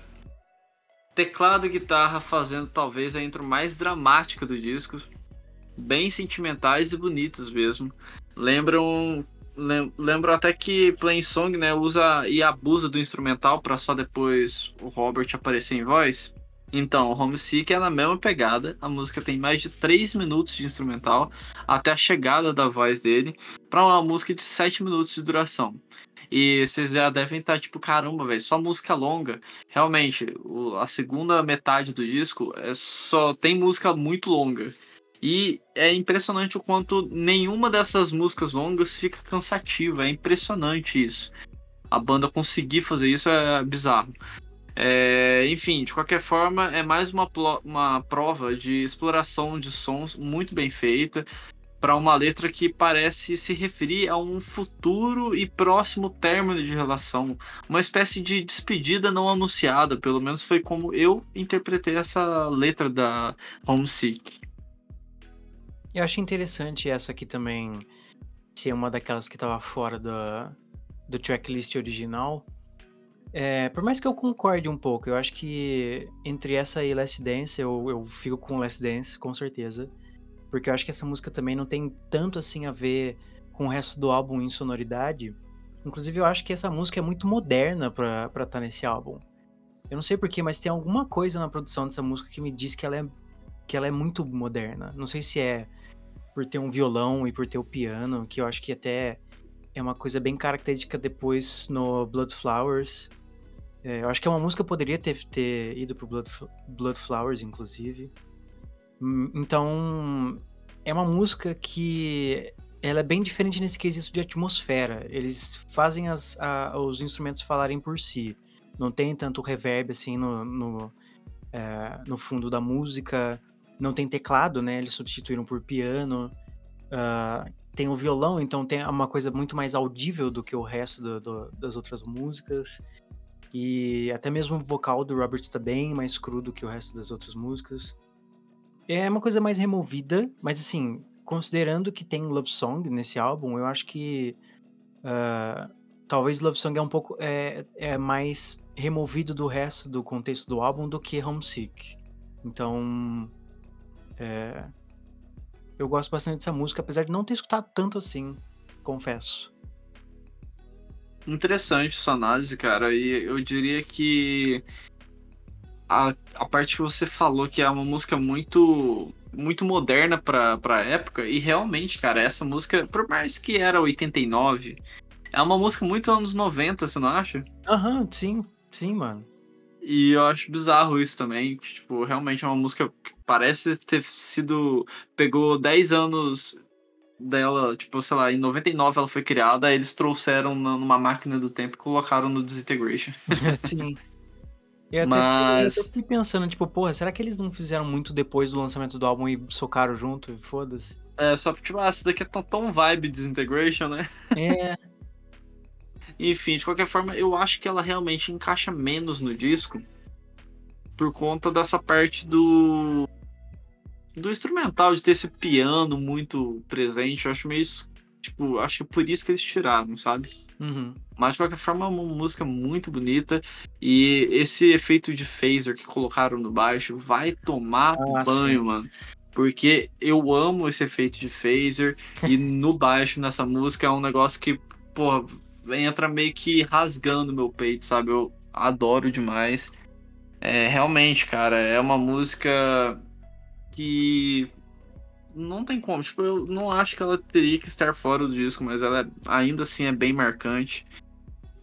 teclado e guitarra fazendo talvez a intro mais dramática do disco. Bem sentimentais e bonitos mesmo. Lembram. Lembram até que Plain Song né, usa e abusa do instrumental para só depois o Robert aparecer em voz. Então, Homesick é na mesma pegada. A música tem mais de 3 minutos de instrumental até a chegada da voz dele para uma música de 7 minutos de duração. E vocês já devem estar tipo, caramba, velho, só música longa. Realmente, a segunda metade do disco é só tem música muito longa. E é impressionante o quanto nenhuma dessas músicas longas fica cansativa. É impressionante isso. A banda conseguir fazer isso é bizarro. É, enfim, de qualquer forma, é mais uma, uma prova de exploração de sons muito bem feita para uma letra que parece se referir a um futuro e próximo término de relação, uma espécie de despedida não anunciada, pelo menos foi como eu interpretei essa letra da Homesick. Eu acho interessante essa aqui também ser uma daquelas que estava fora do, do tracklist original. É, por mais que eu concorde um pouco, eu acho que entre essa e Last Dance, eu, eu fico com Last Dance, com certeza. Porque eu acho que essa música também não tem tanto assim a ver com o resto do álbum em sonoridade. Inclusive, eu acho que essa música é muito moderna pra estar tá nesse álbum. Eu não sei porquê, mas tem alguma coisa na produção dessa música que me diz que ela é, que ela é muito moderna. Não sei se é por ter um violão e por ter o piano, que eu acho que até é uma coisa bem característica depois no Blood Flowers. É, eu acho que é uma música que poderia ter, ter ido pro Blood, Blood Flowers, inclusive. Hum, então, é uma música que ela é bem diferente nesse quesito de atmosfera. Eles fazem as, a, os instrumentos falarem por si. Não tem tanto reverb assim no, no, é, no fundo da música. Não tem teclado, né? Eles substituíram por piano. Uh, tem o violão, então tem uma coisa muito mais audível do que o resto do, do, das outras músicas. E até mesmo o vocal do Robert está bem mais cru do que o resto das outras músicas. É uma coisa mais removida, mas assim, considerando que tem Love Song nesse álbum, eu acho que uh, talvez Love Song é um pouco é, é mais removido do resto do contexto do álbum do que Homesick. Então, é, eu gosto bastante dessa música, apesar de não ter escutado tanto assim, confesso. Interessante sua análise, cara. E eu diria que a, a parte que você falou que é uma música muito muito moderna pra, pra época, e realmente, cara, essa música, por mais que era 89, é uma música muito anos 90, você não acha? Aham, uhum, sim, sim, mano. E eu acho bizarro isso também, que, tipo, realmente é uma música que parece ter sido. pegou 10 anos dela, tipo, sei lá, em 99 ela foi criada, eles trouxeram numa máquina do tempo e colocaram no Disintegration. *laughs* sim. Eu até, Mas... eu fiquei pensando, tipo, porra, será que eles não fizeram muito depois do lançamento do álbum e socaram junto? Foda-se. É, só tipo, ah, essa daqui é tão, tão vibe Disintegration, né? É. Enfim, de qualquer forma, eu acho que ela realmente encaixa menos no disco por conta dessa parte do do instrumental, de ter esse piano muito presente. Eu acho meio. Tipo, acho que é por isso que eles tiraram, sabe? Uhum. Mas de qualquer forma é uma música muito bonita. E esse efeito de phaser que colocaram no baixo vai tomar ah, banho, sim. mano. Porque eu amo esse efeito de phaser. e no baixo, nessa música, é um negócio que, porra, entra meio que rasgando meu peito, sabe? Eu adoro demais. É, realmente, cara, é uma música que não tem como. Tipo, eu não acho que ela teria que estar fora do disco, mas ela é, ainda assim é bem marcante.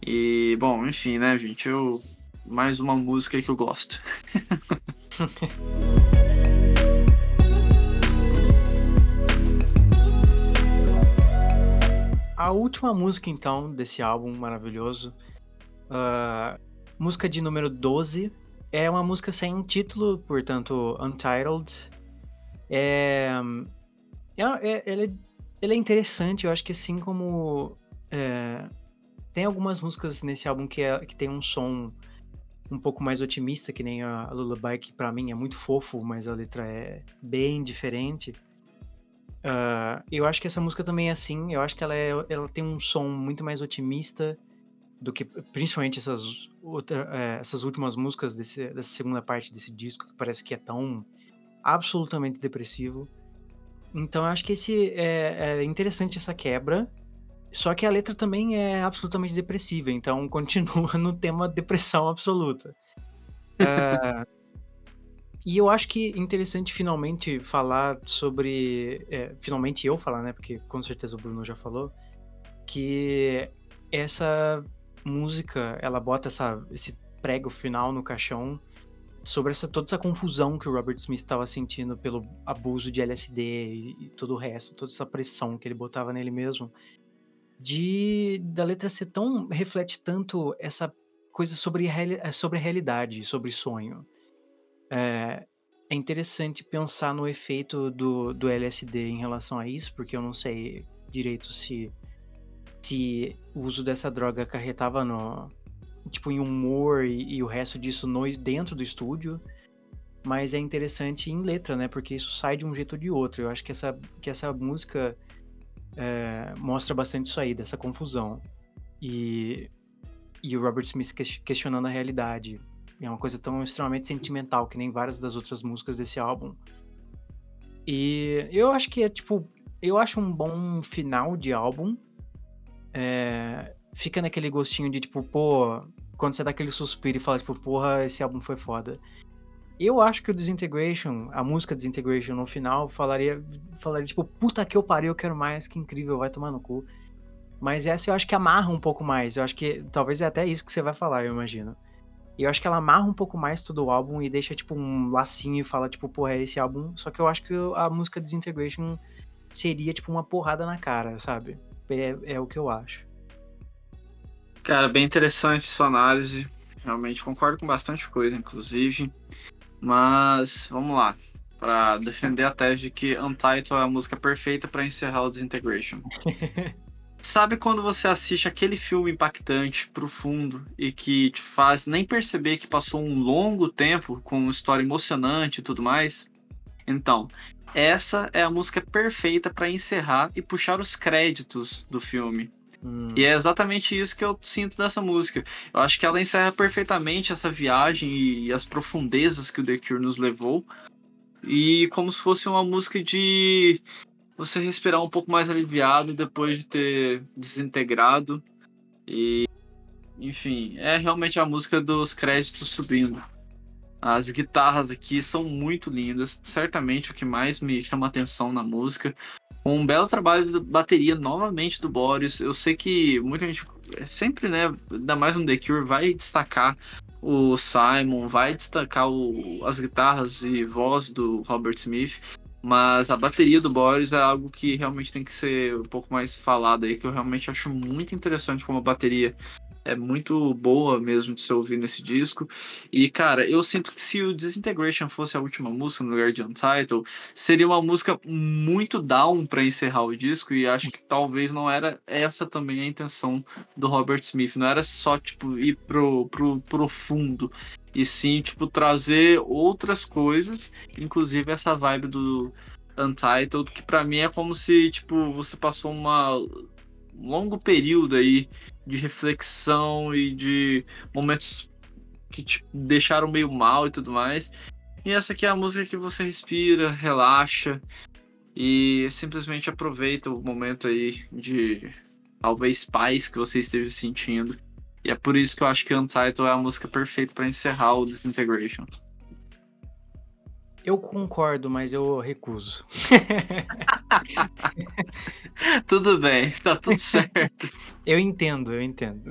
E, bom, enfim, né, gente? Eu. Mais uma música que eu gosto. *laughs* A última música, então, desse álbum maravilhoso, uh, música de número 12, é uma música sem título, portanto, Untitled. É, é, é, ele, é, ele é interessante, eu acho que assim como. É, tem algumas músicas nesse álbum que, é, que tem um som um pouco mais otimista, que nem a Lullaby, que pra mim é muito fofo, mas a letra é bem diferente. Uh, eu acho que essa música também é assim, eu acho que ela, é, ela tem um som muito mais otimista do que principalmente essas, outra, é, essas últimas músicas desse, dessa segunda parte desse disco, que parece que é tão absolutamente depressivo. Então eu acho que esse é, é interessante essa quebra. Só que a letra também é absolutamente depressiva, então *laughs* continua no tema depressão absoluta. uh, e eu acho que interessante finalmente falar sobre. É, finalmente eu falar, né? Porque com certeza o Bruno já falou. Que essa música ela bota essa, esse prego final no caixão sobre essa, toda essa confusão que o Robert Smith estava sentindo pelo abuso de LSD e, e, todo o resto, toda essa pressão que ele botava nele mesmo, de da letra ser tão reflete tanto essa coisa sobre sobre realidade, sobre sonho. É, é interessante pensar no efeito do, do LSD em relação a isso, porque eu não sei direito se se o uso dessa droga acarretava no, tipo, em humor e, e o resto disso no, dentro do estúdio. mas é interessante em letra, né? Porque isso sai de um jeito ou de outro. Eu acho que essa, que essa música é, mostra bastante isso aí, dessa confusão. E, e o Robert Smith questionando a realidade. É uma coisa tão extremamente sentimental, que nem várias das outras músicas desse álbum. E eu acho que é tipo. Eu acho um bom final de álbum. É, fica naquele gostinho de tipo, pô. Quando você dá aquele suspiro e fala, tipo, porra, esse álbum foi foda. Eu acho que o Disintegration, a música Disintegration no final, falaria, falaria tipo, puta que eu parei, eu quero mais, que incrível, vai tomar no cu. Mas essa eu acho que amarra um pouco mais. Eu acho que talvez é até isso que você vai falar, eu imagino. E eu acho que ela amarra um pouco mais todo o álbum e deixa, tipo, um lacinho e fala, tipo, porra, é esse álbum. Só que eu acho que a música Disintegration seria, tipo, uma porrada na cara, sabe? É, é o que eu acho. Cara, bem interessante sua análise. Realmente concordo com bastante coisa, inclusive. Mas vamos lá. Para defender a tese de que Untitled é a música perfeita para encerrar o Disintegration. *laughs* Sabe quando você assiste aquele filme impactante, profundo e que te faz nem perceber que passou um longo tempo com uma história emocionante e tudo mais? Então, essa é a música perfeita para encerrar e puxar os créditos do filme. Hum. E é exatamente isso que eu sinto dessa música. Eu acho que ela encerra perfeitamente essa viagem e as profundezas que o The Cure nos levou. E como se fosse uma música de você respirar um pouco mais aliviado depois de ter desintegrado. E enfim, é realmente a música dos créditos subindo. As guitarras aqui são muito lindas, certamente o que mais me chama atenção na música um belo trabalho de bateria novamente do Boris. Eu sei que muita gente é sempre, né, ainda mais no The Cure, vai destacar o Simon, vai destacar o, as guitarras e voz do Robert Smith, mas a bateria do Boris é algo que realmente tem que ser um pouco mais falado aí, que eu realmente acho muito interessante como a bateria é muito boa mesmo de se ouvir nesse disco. E, cara, eu sinto que se o Disintegration fosse a última música no lugar de Untitled, seria uma música muito down para encerrar o disco. E acho que talvez não era essa também a intenção do Robert Smith. Não era só, tipo, ir pro, pro profundo. E sim, tipo, trazer outras coisas, inclusive essa vibe do Untitled, que para mim é como se, tipo, você passou uma longo período aí de reflexão e de momentos que te deixaram meio mal e tudo mais. E essa aqui é a música que você respira, relaxa e simplesmente aproveita o momento aí de talvez paz que você esteja sentindo. E é por isso que eu acho que Untitled é a música perfeita para encerrar o Disintegration. Eu concordo, mas eu recuso. *laughs* tudo bem, tá tudo *laughs* certo. eu entendo, eu entendo.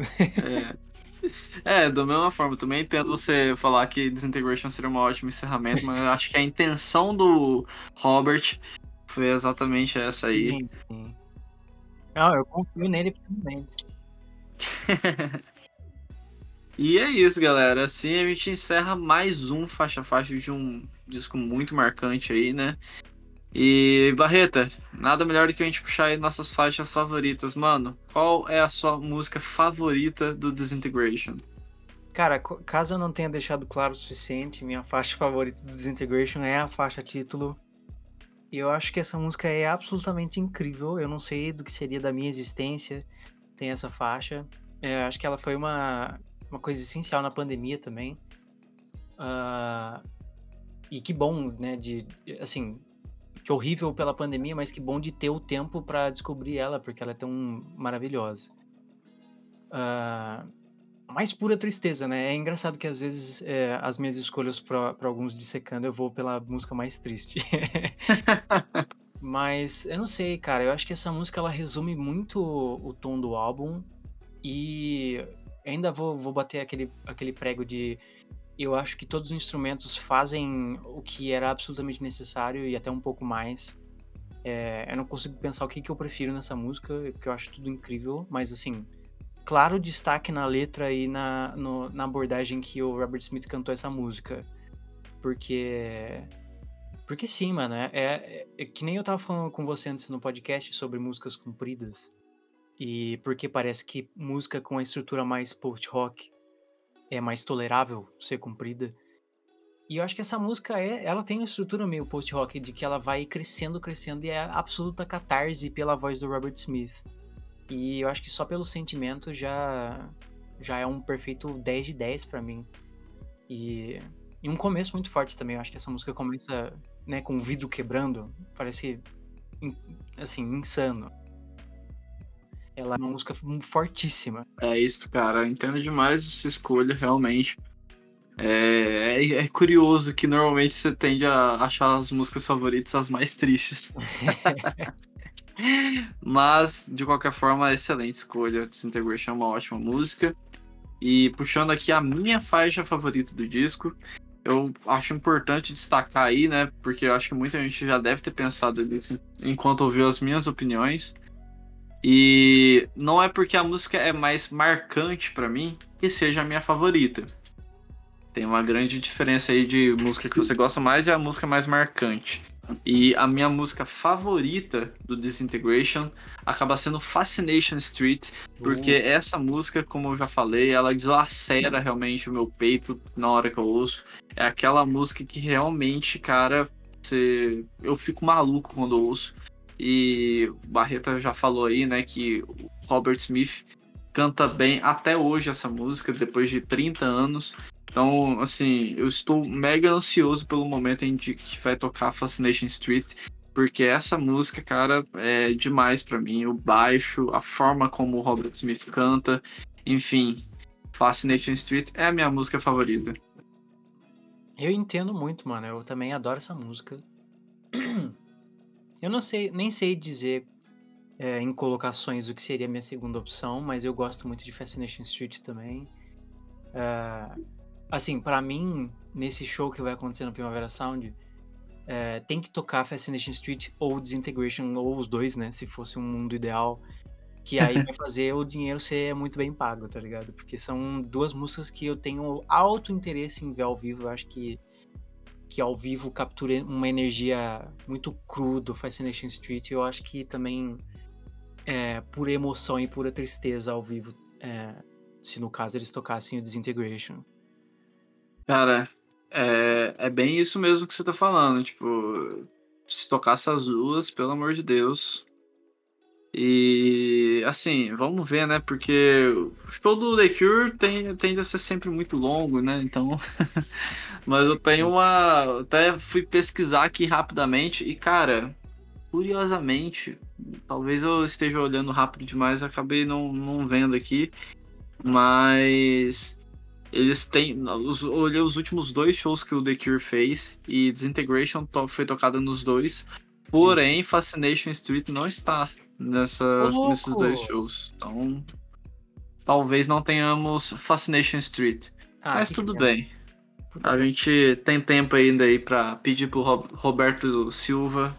É. é, da mesma forma, também entendo você falar que Disintegration seria um ótimo encerramento, mas eu acho que a intenção do Robert foi exatamente essa aí. Sim, sim. Não, eu confio nele plenamente. *laughs* e é isso, galera. Assim a gente encerra mais um faixa-faixa de um disco muito marcante aí, né? E Barreta, nada melhor do que a gente puxar aí nossas faixas favoritas. Mano, qual é a sua música favorita do Disintegration? Cara, caso eu não tenha deixado claro o suficiente, minha faixa favorita do Disintegration é a faixa título. E eu acho que essa música é absolutamente incrível. Eu não sei do que seria da minha existência tem essa faixa. É, acho que ela foi uma, uma coisa essencial na pandemia também. Uh, e que bom, né? De, assim, que horrível pela pandemia, mas que bom de ter o tempo para descobrir ela, porque ela é tão maravilhosa. Uh, mais pura tristeza, né? É engraçado que às vezes é, as minhas escolhas para alguns dissecando eu vou pela música mais triste. *laughs* Mas eu não sei, cara. Eu acho que essa música ela resume muito o, o tom do álbum e ainda vou, vou bater aquele, aquele prego de eu acho que todos os instrumentos fazem o que era absolutamente necessário e até um pouco mais. É, eu não consigo pensar o que, que eu prefiro nessa música, porque eu acho tudo incrível, mas assim, claro destaque na letra e na, no, na abordagem que o Robert Smith cantou essa música. Porque. Porque sim, mano, é, é, é que nem eu tava falando com você antes no podcast sobre músicas compridas. E porque parece que música com a estrutura mais post-rock é mais tolerável ser cumprida. E eu acho que essa música é, ela tem uma estrutura meio post-rock de que ela vai crescendo, crescendo e é absoluta catarse pela voz do Robert Smith. E eu acho que só pelo sentimento já já é um perfeito 10 de 10 para mim. E, e um começo muito forte também. Eu acho que essa música começa, né, com o vidro quebrando, parece assim, insano. Ela é uma música fortíssima. É isso, cara. Entendo demais a sua escolha, realmente. É, é, é, curioso que normalmente você tende a achar as músicas favoritas as mais tristes. *laughs* Mas, de qualquer forma, excelente escolha. Disintegration é uma ótima música. E puxando aqui a minha faixa favorita do disco, eu acho importante destacar aí, né? Porque eu acho que muita gente já deve ter pensado nisso enquanto ouviu as minhas opiniões. E não é porque a música é mais marcante para mim que seja a minha favorita. Tem uma grande diferença aí de música que você gosta mais e a música mais marcante. E a minha música favorita do Disintegration acaba sendo Fascination Street, porque uh. essa música, como eu já falei, ela deslacera realmente o meu peito na hora que eu ouço. É aquela música que realmente, cara, você... eu fico maluco quando eu ouço. E o Barreta já falou aí, né, que o Robert Smith canta bem até hoje essa música, depois de 30 anos. Então, assim, eu estou mega ansioso pelo momento em que vai tocar Fascination Street, porque essa música, cara, é demais para mim. O baixo, a forma como o Robert Smith canta, enfim, Fascination Street é a minha música favorita. Eu entendo muito, mano. Eu também adoro essa música. *clears throat* Eu não sei, nem sei dizer é, em colocações o que seria a minha segunda opção, mas eu gosto muito de Fascination Street também. Uh, assim, para mim, nesse show que vai acontecer no Primavera Sound, é, tem que tocar Fascination Street ou Disintegration, ou os dois, né? Se fosse um mundo ideal. Que aí vai *laughs* fazer o dinheiro ser muito bem pago, tá ligado? Porque são duas músicas que eu tenho alto interesse em ver ao vivo. Eu acho que, que ao vivo captura uma energia muito cru do Fascination Street. Eu acho que também é, pura emoção e pura tristeza ao vivo. É, se no caso eles tocassem o Disintegration. Cara, é, é bem isso mesmo que você tá falando. Tipo, se tocar essas duas, pelo amor de Deus. E assim, vamos ver, né? Porque o show do The Cure tem, tende a ser sempre muito longo, né? Então. *laughs* mas eu tenho uma. Até fui pesquisar aqui rapidamente e, cara, curiosamente, talvez eu esteja olhando rápido demais, acabei não, não vendo aqui. Mas eles têm. Os, olhei os últimos dois shows que o The Cure fez e Disintegration foi tocada nos dois. Porém, Fascination Street não está nessas, nesses dois shows. Então, talvez não tenhamos Fascination Street. Ah, Mas tudo bem. A gente tem tempo ainda aí pra pedir pro Roberto Silva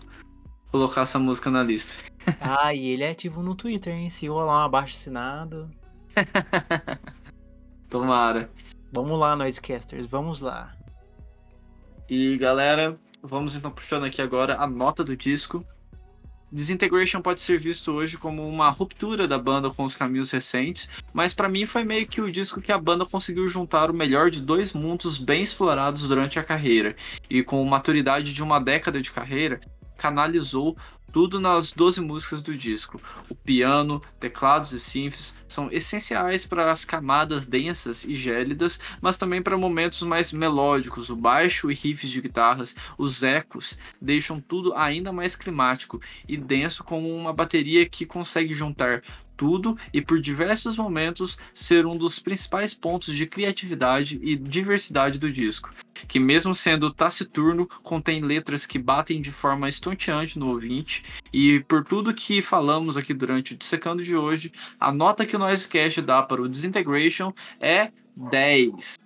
colocar essa música na lista. *laughs* Ah, e ele é ativo no Twitter, hein? Se rolar um abaixo assinado. *laughs* Tomara. Vamos lá, Noisecasters, vamos lá. E galera, vamos então puxando aqui agora a nota do disco. Disintegration pode ser visto hoje como uma ruptura da banda com os caminhos recentes, mas para mim foi meio que o disco que a banda conseguiu juntar o melhor de dois mundos bem explorados durante a carreira, e com maturidade de uma década de carreira, canalizou tudo nas 12 músicas do disco. O piano, teclados e synths são essenciais para as camadas densas e gélidas, mas também para momentos mais melódicos. O baixo e riffs de guitarras, os ecos, deixam tudo ainda mais climático e denso com uma bateria que consegue juntar tudo e por diversos momentos ser um dos principais pontos de criatividade e diversidade do disco, que mesmo sendo taciturno, contém letras que batem de forma estonteante no ouvinte, e por tudo que falamos aqui durante o Dissecando de hoje, a nota que o Noisecast dá para o Disintegration é 10.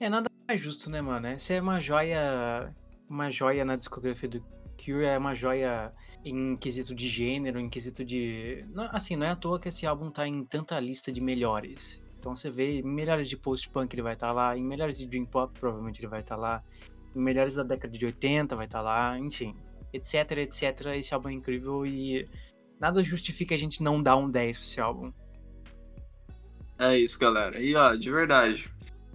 É nada mais justo, né, mano? Essa é uma joia, uma joia na discografia do Cure, é uma joia em quesito de gênero, em quesito de. Assim, não é à toa que esse álbum tá em tanta lista de melhores. Então você vê melhores de post-punk ele vai estar tá lá, em melhores de dream pop provavelmente ele vai estar tá lá, em melhores da década de 80 vai estar tá lá, enfim, etc, etc. Esse álbum é incrível e nada justifica a gente não dar um 10 pra esse álbum. É isso, galera. E ó, de verdade,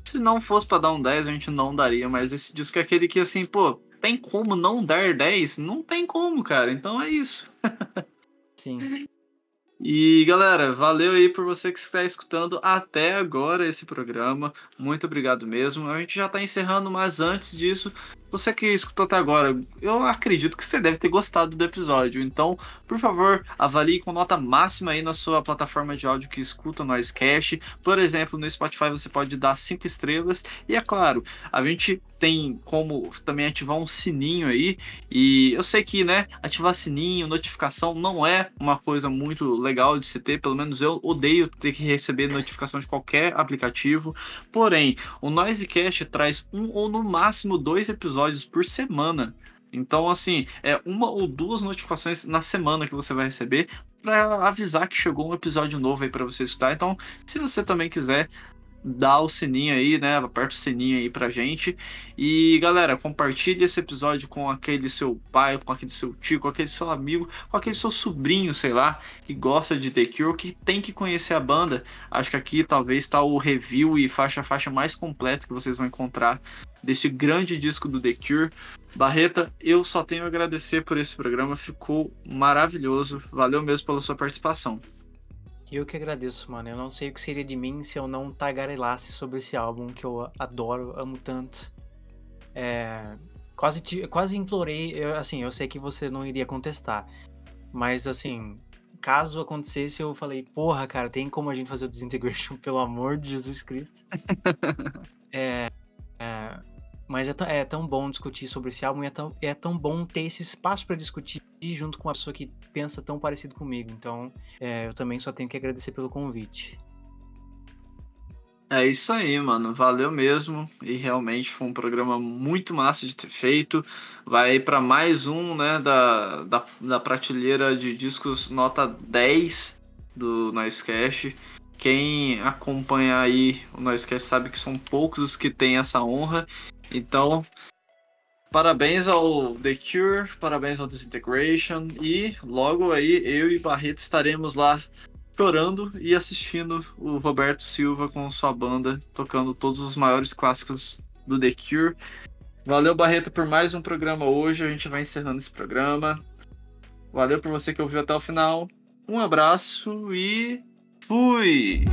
Se não fosse para dar um 10, a gente não daria, mas esse disco é aquele que, assim, pô, tem como não dar 10? Não tem como, cara. Então é isso. Sim. *laughs* E galera, valeu aí por você que está escutando até agora esse programa. Muito obrigado mesmo. A gente já está encerrando, mas antes disso, você que escutou até agora, eu acredito que você deve ter gostado do episódio. Então, por favor, avalie com nota máxima aí na sua plataforma de áudio que escuta o Noisecast. Por exemplo, no Spotify você pode dar 5 estrelas. E é claro, a gente tem como também ativar um sininho aí. E eu sei que, né, ativar sininho, notificação não é uma coisa muito legal de se ter. Pelo menos eu odeio ter que receber notificação de qualquer aplicativo. Porém, o Noisecast traz um ou no máximo dois episódios episódios por semana. Então, assim, é uma ou duas notificações na semana que você vai receber para avisar que chegou um episódio novo aí para você escutar. Então, se você também quiser dá o sininho aí, né? Aperta o sininho aí pra gente. E galera, compartilhe esse episódio com aquele seu pai, com aquele seu tio, com aquele seu amigo, com aquele seu sobrinho, sei lá, que gosta de The Cure, que tem que conhecer a banda. Acho que aqui talvez está o review e faixa a faixa mais completo que vocês vão encontrar desse grande disco do The Cure. Barreta, eu só tenho a agradecer por esse programa, ficou maravilhoso. Valeu mesmo pela sua participação. Eu que agradeço, mano. Eu não sei o que seria de mim se eu não tagarelasse sobre esse álbum que eu adoro, amo tanto. É, quase, quase implorei, eu, assim, eu sei que você não iria contestar, mas assim, caso acontecesse, eu falei, porra, cara, tem como a gente fazer o Disintegration, *laughs* pelo amor de Jesus Cristo. *laughs* é, é, mas é, é, tão bom discutir sobre esse álbum e é tão, é tão bom ter esse espaço para discutir junto com uma pessoa que pensa tão parecido comigo. Então, é, eu também só tenho que agradecer pelo convite. É isso aí, mano. Valeu mesmo. E realmente foi um programa muito massa de ter feito. Vai para mais um, né, da, da, da prateleira de discos nota 10 do Noisecast. Quem acompanha aí o Noisecast sabe que são poucos os que têm essa honra. Então, parabéns ao The Cure, parabéns ao Disintegration e logo aí eu e Barreto estaremos lá chorando e assistindo o Roberto Silva com sua banda tocando todos os maiores clássicos do The Cure. Valeu, Barreto, por mais um programa hoje. A gente vai encerrando esse programa. Valeu por você que ouviu até o final. Um abraço e fui!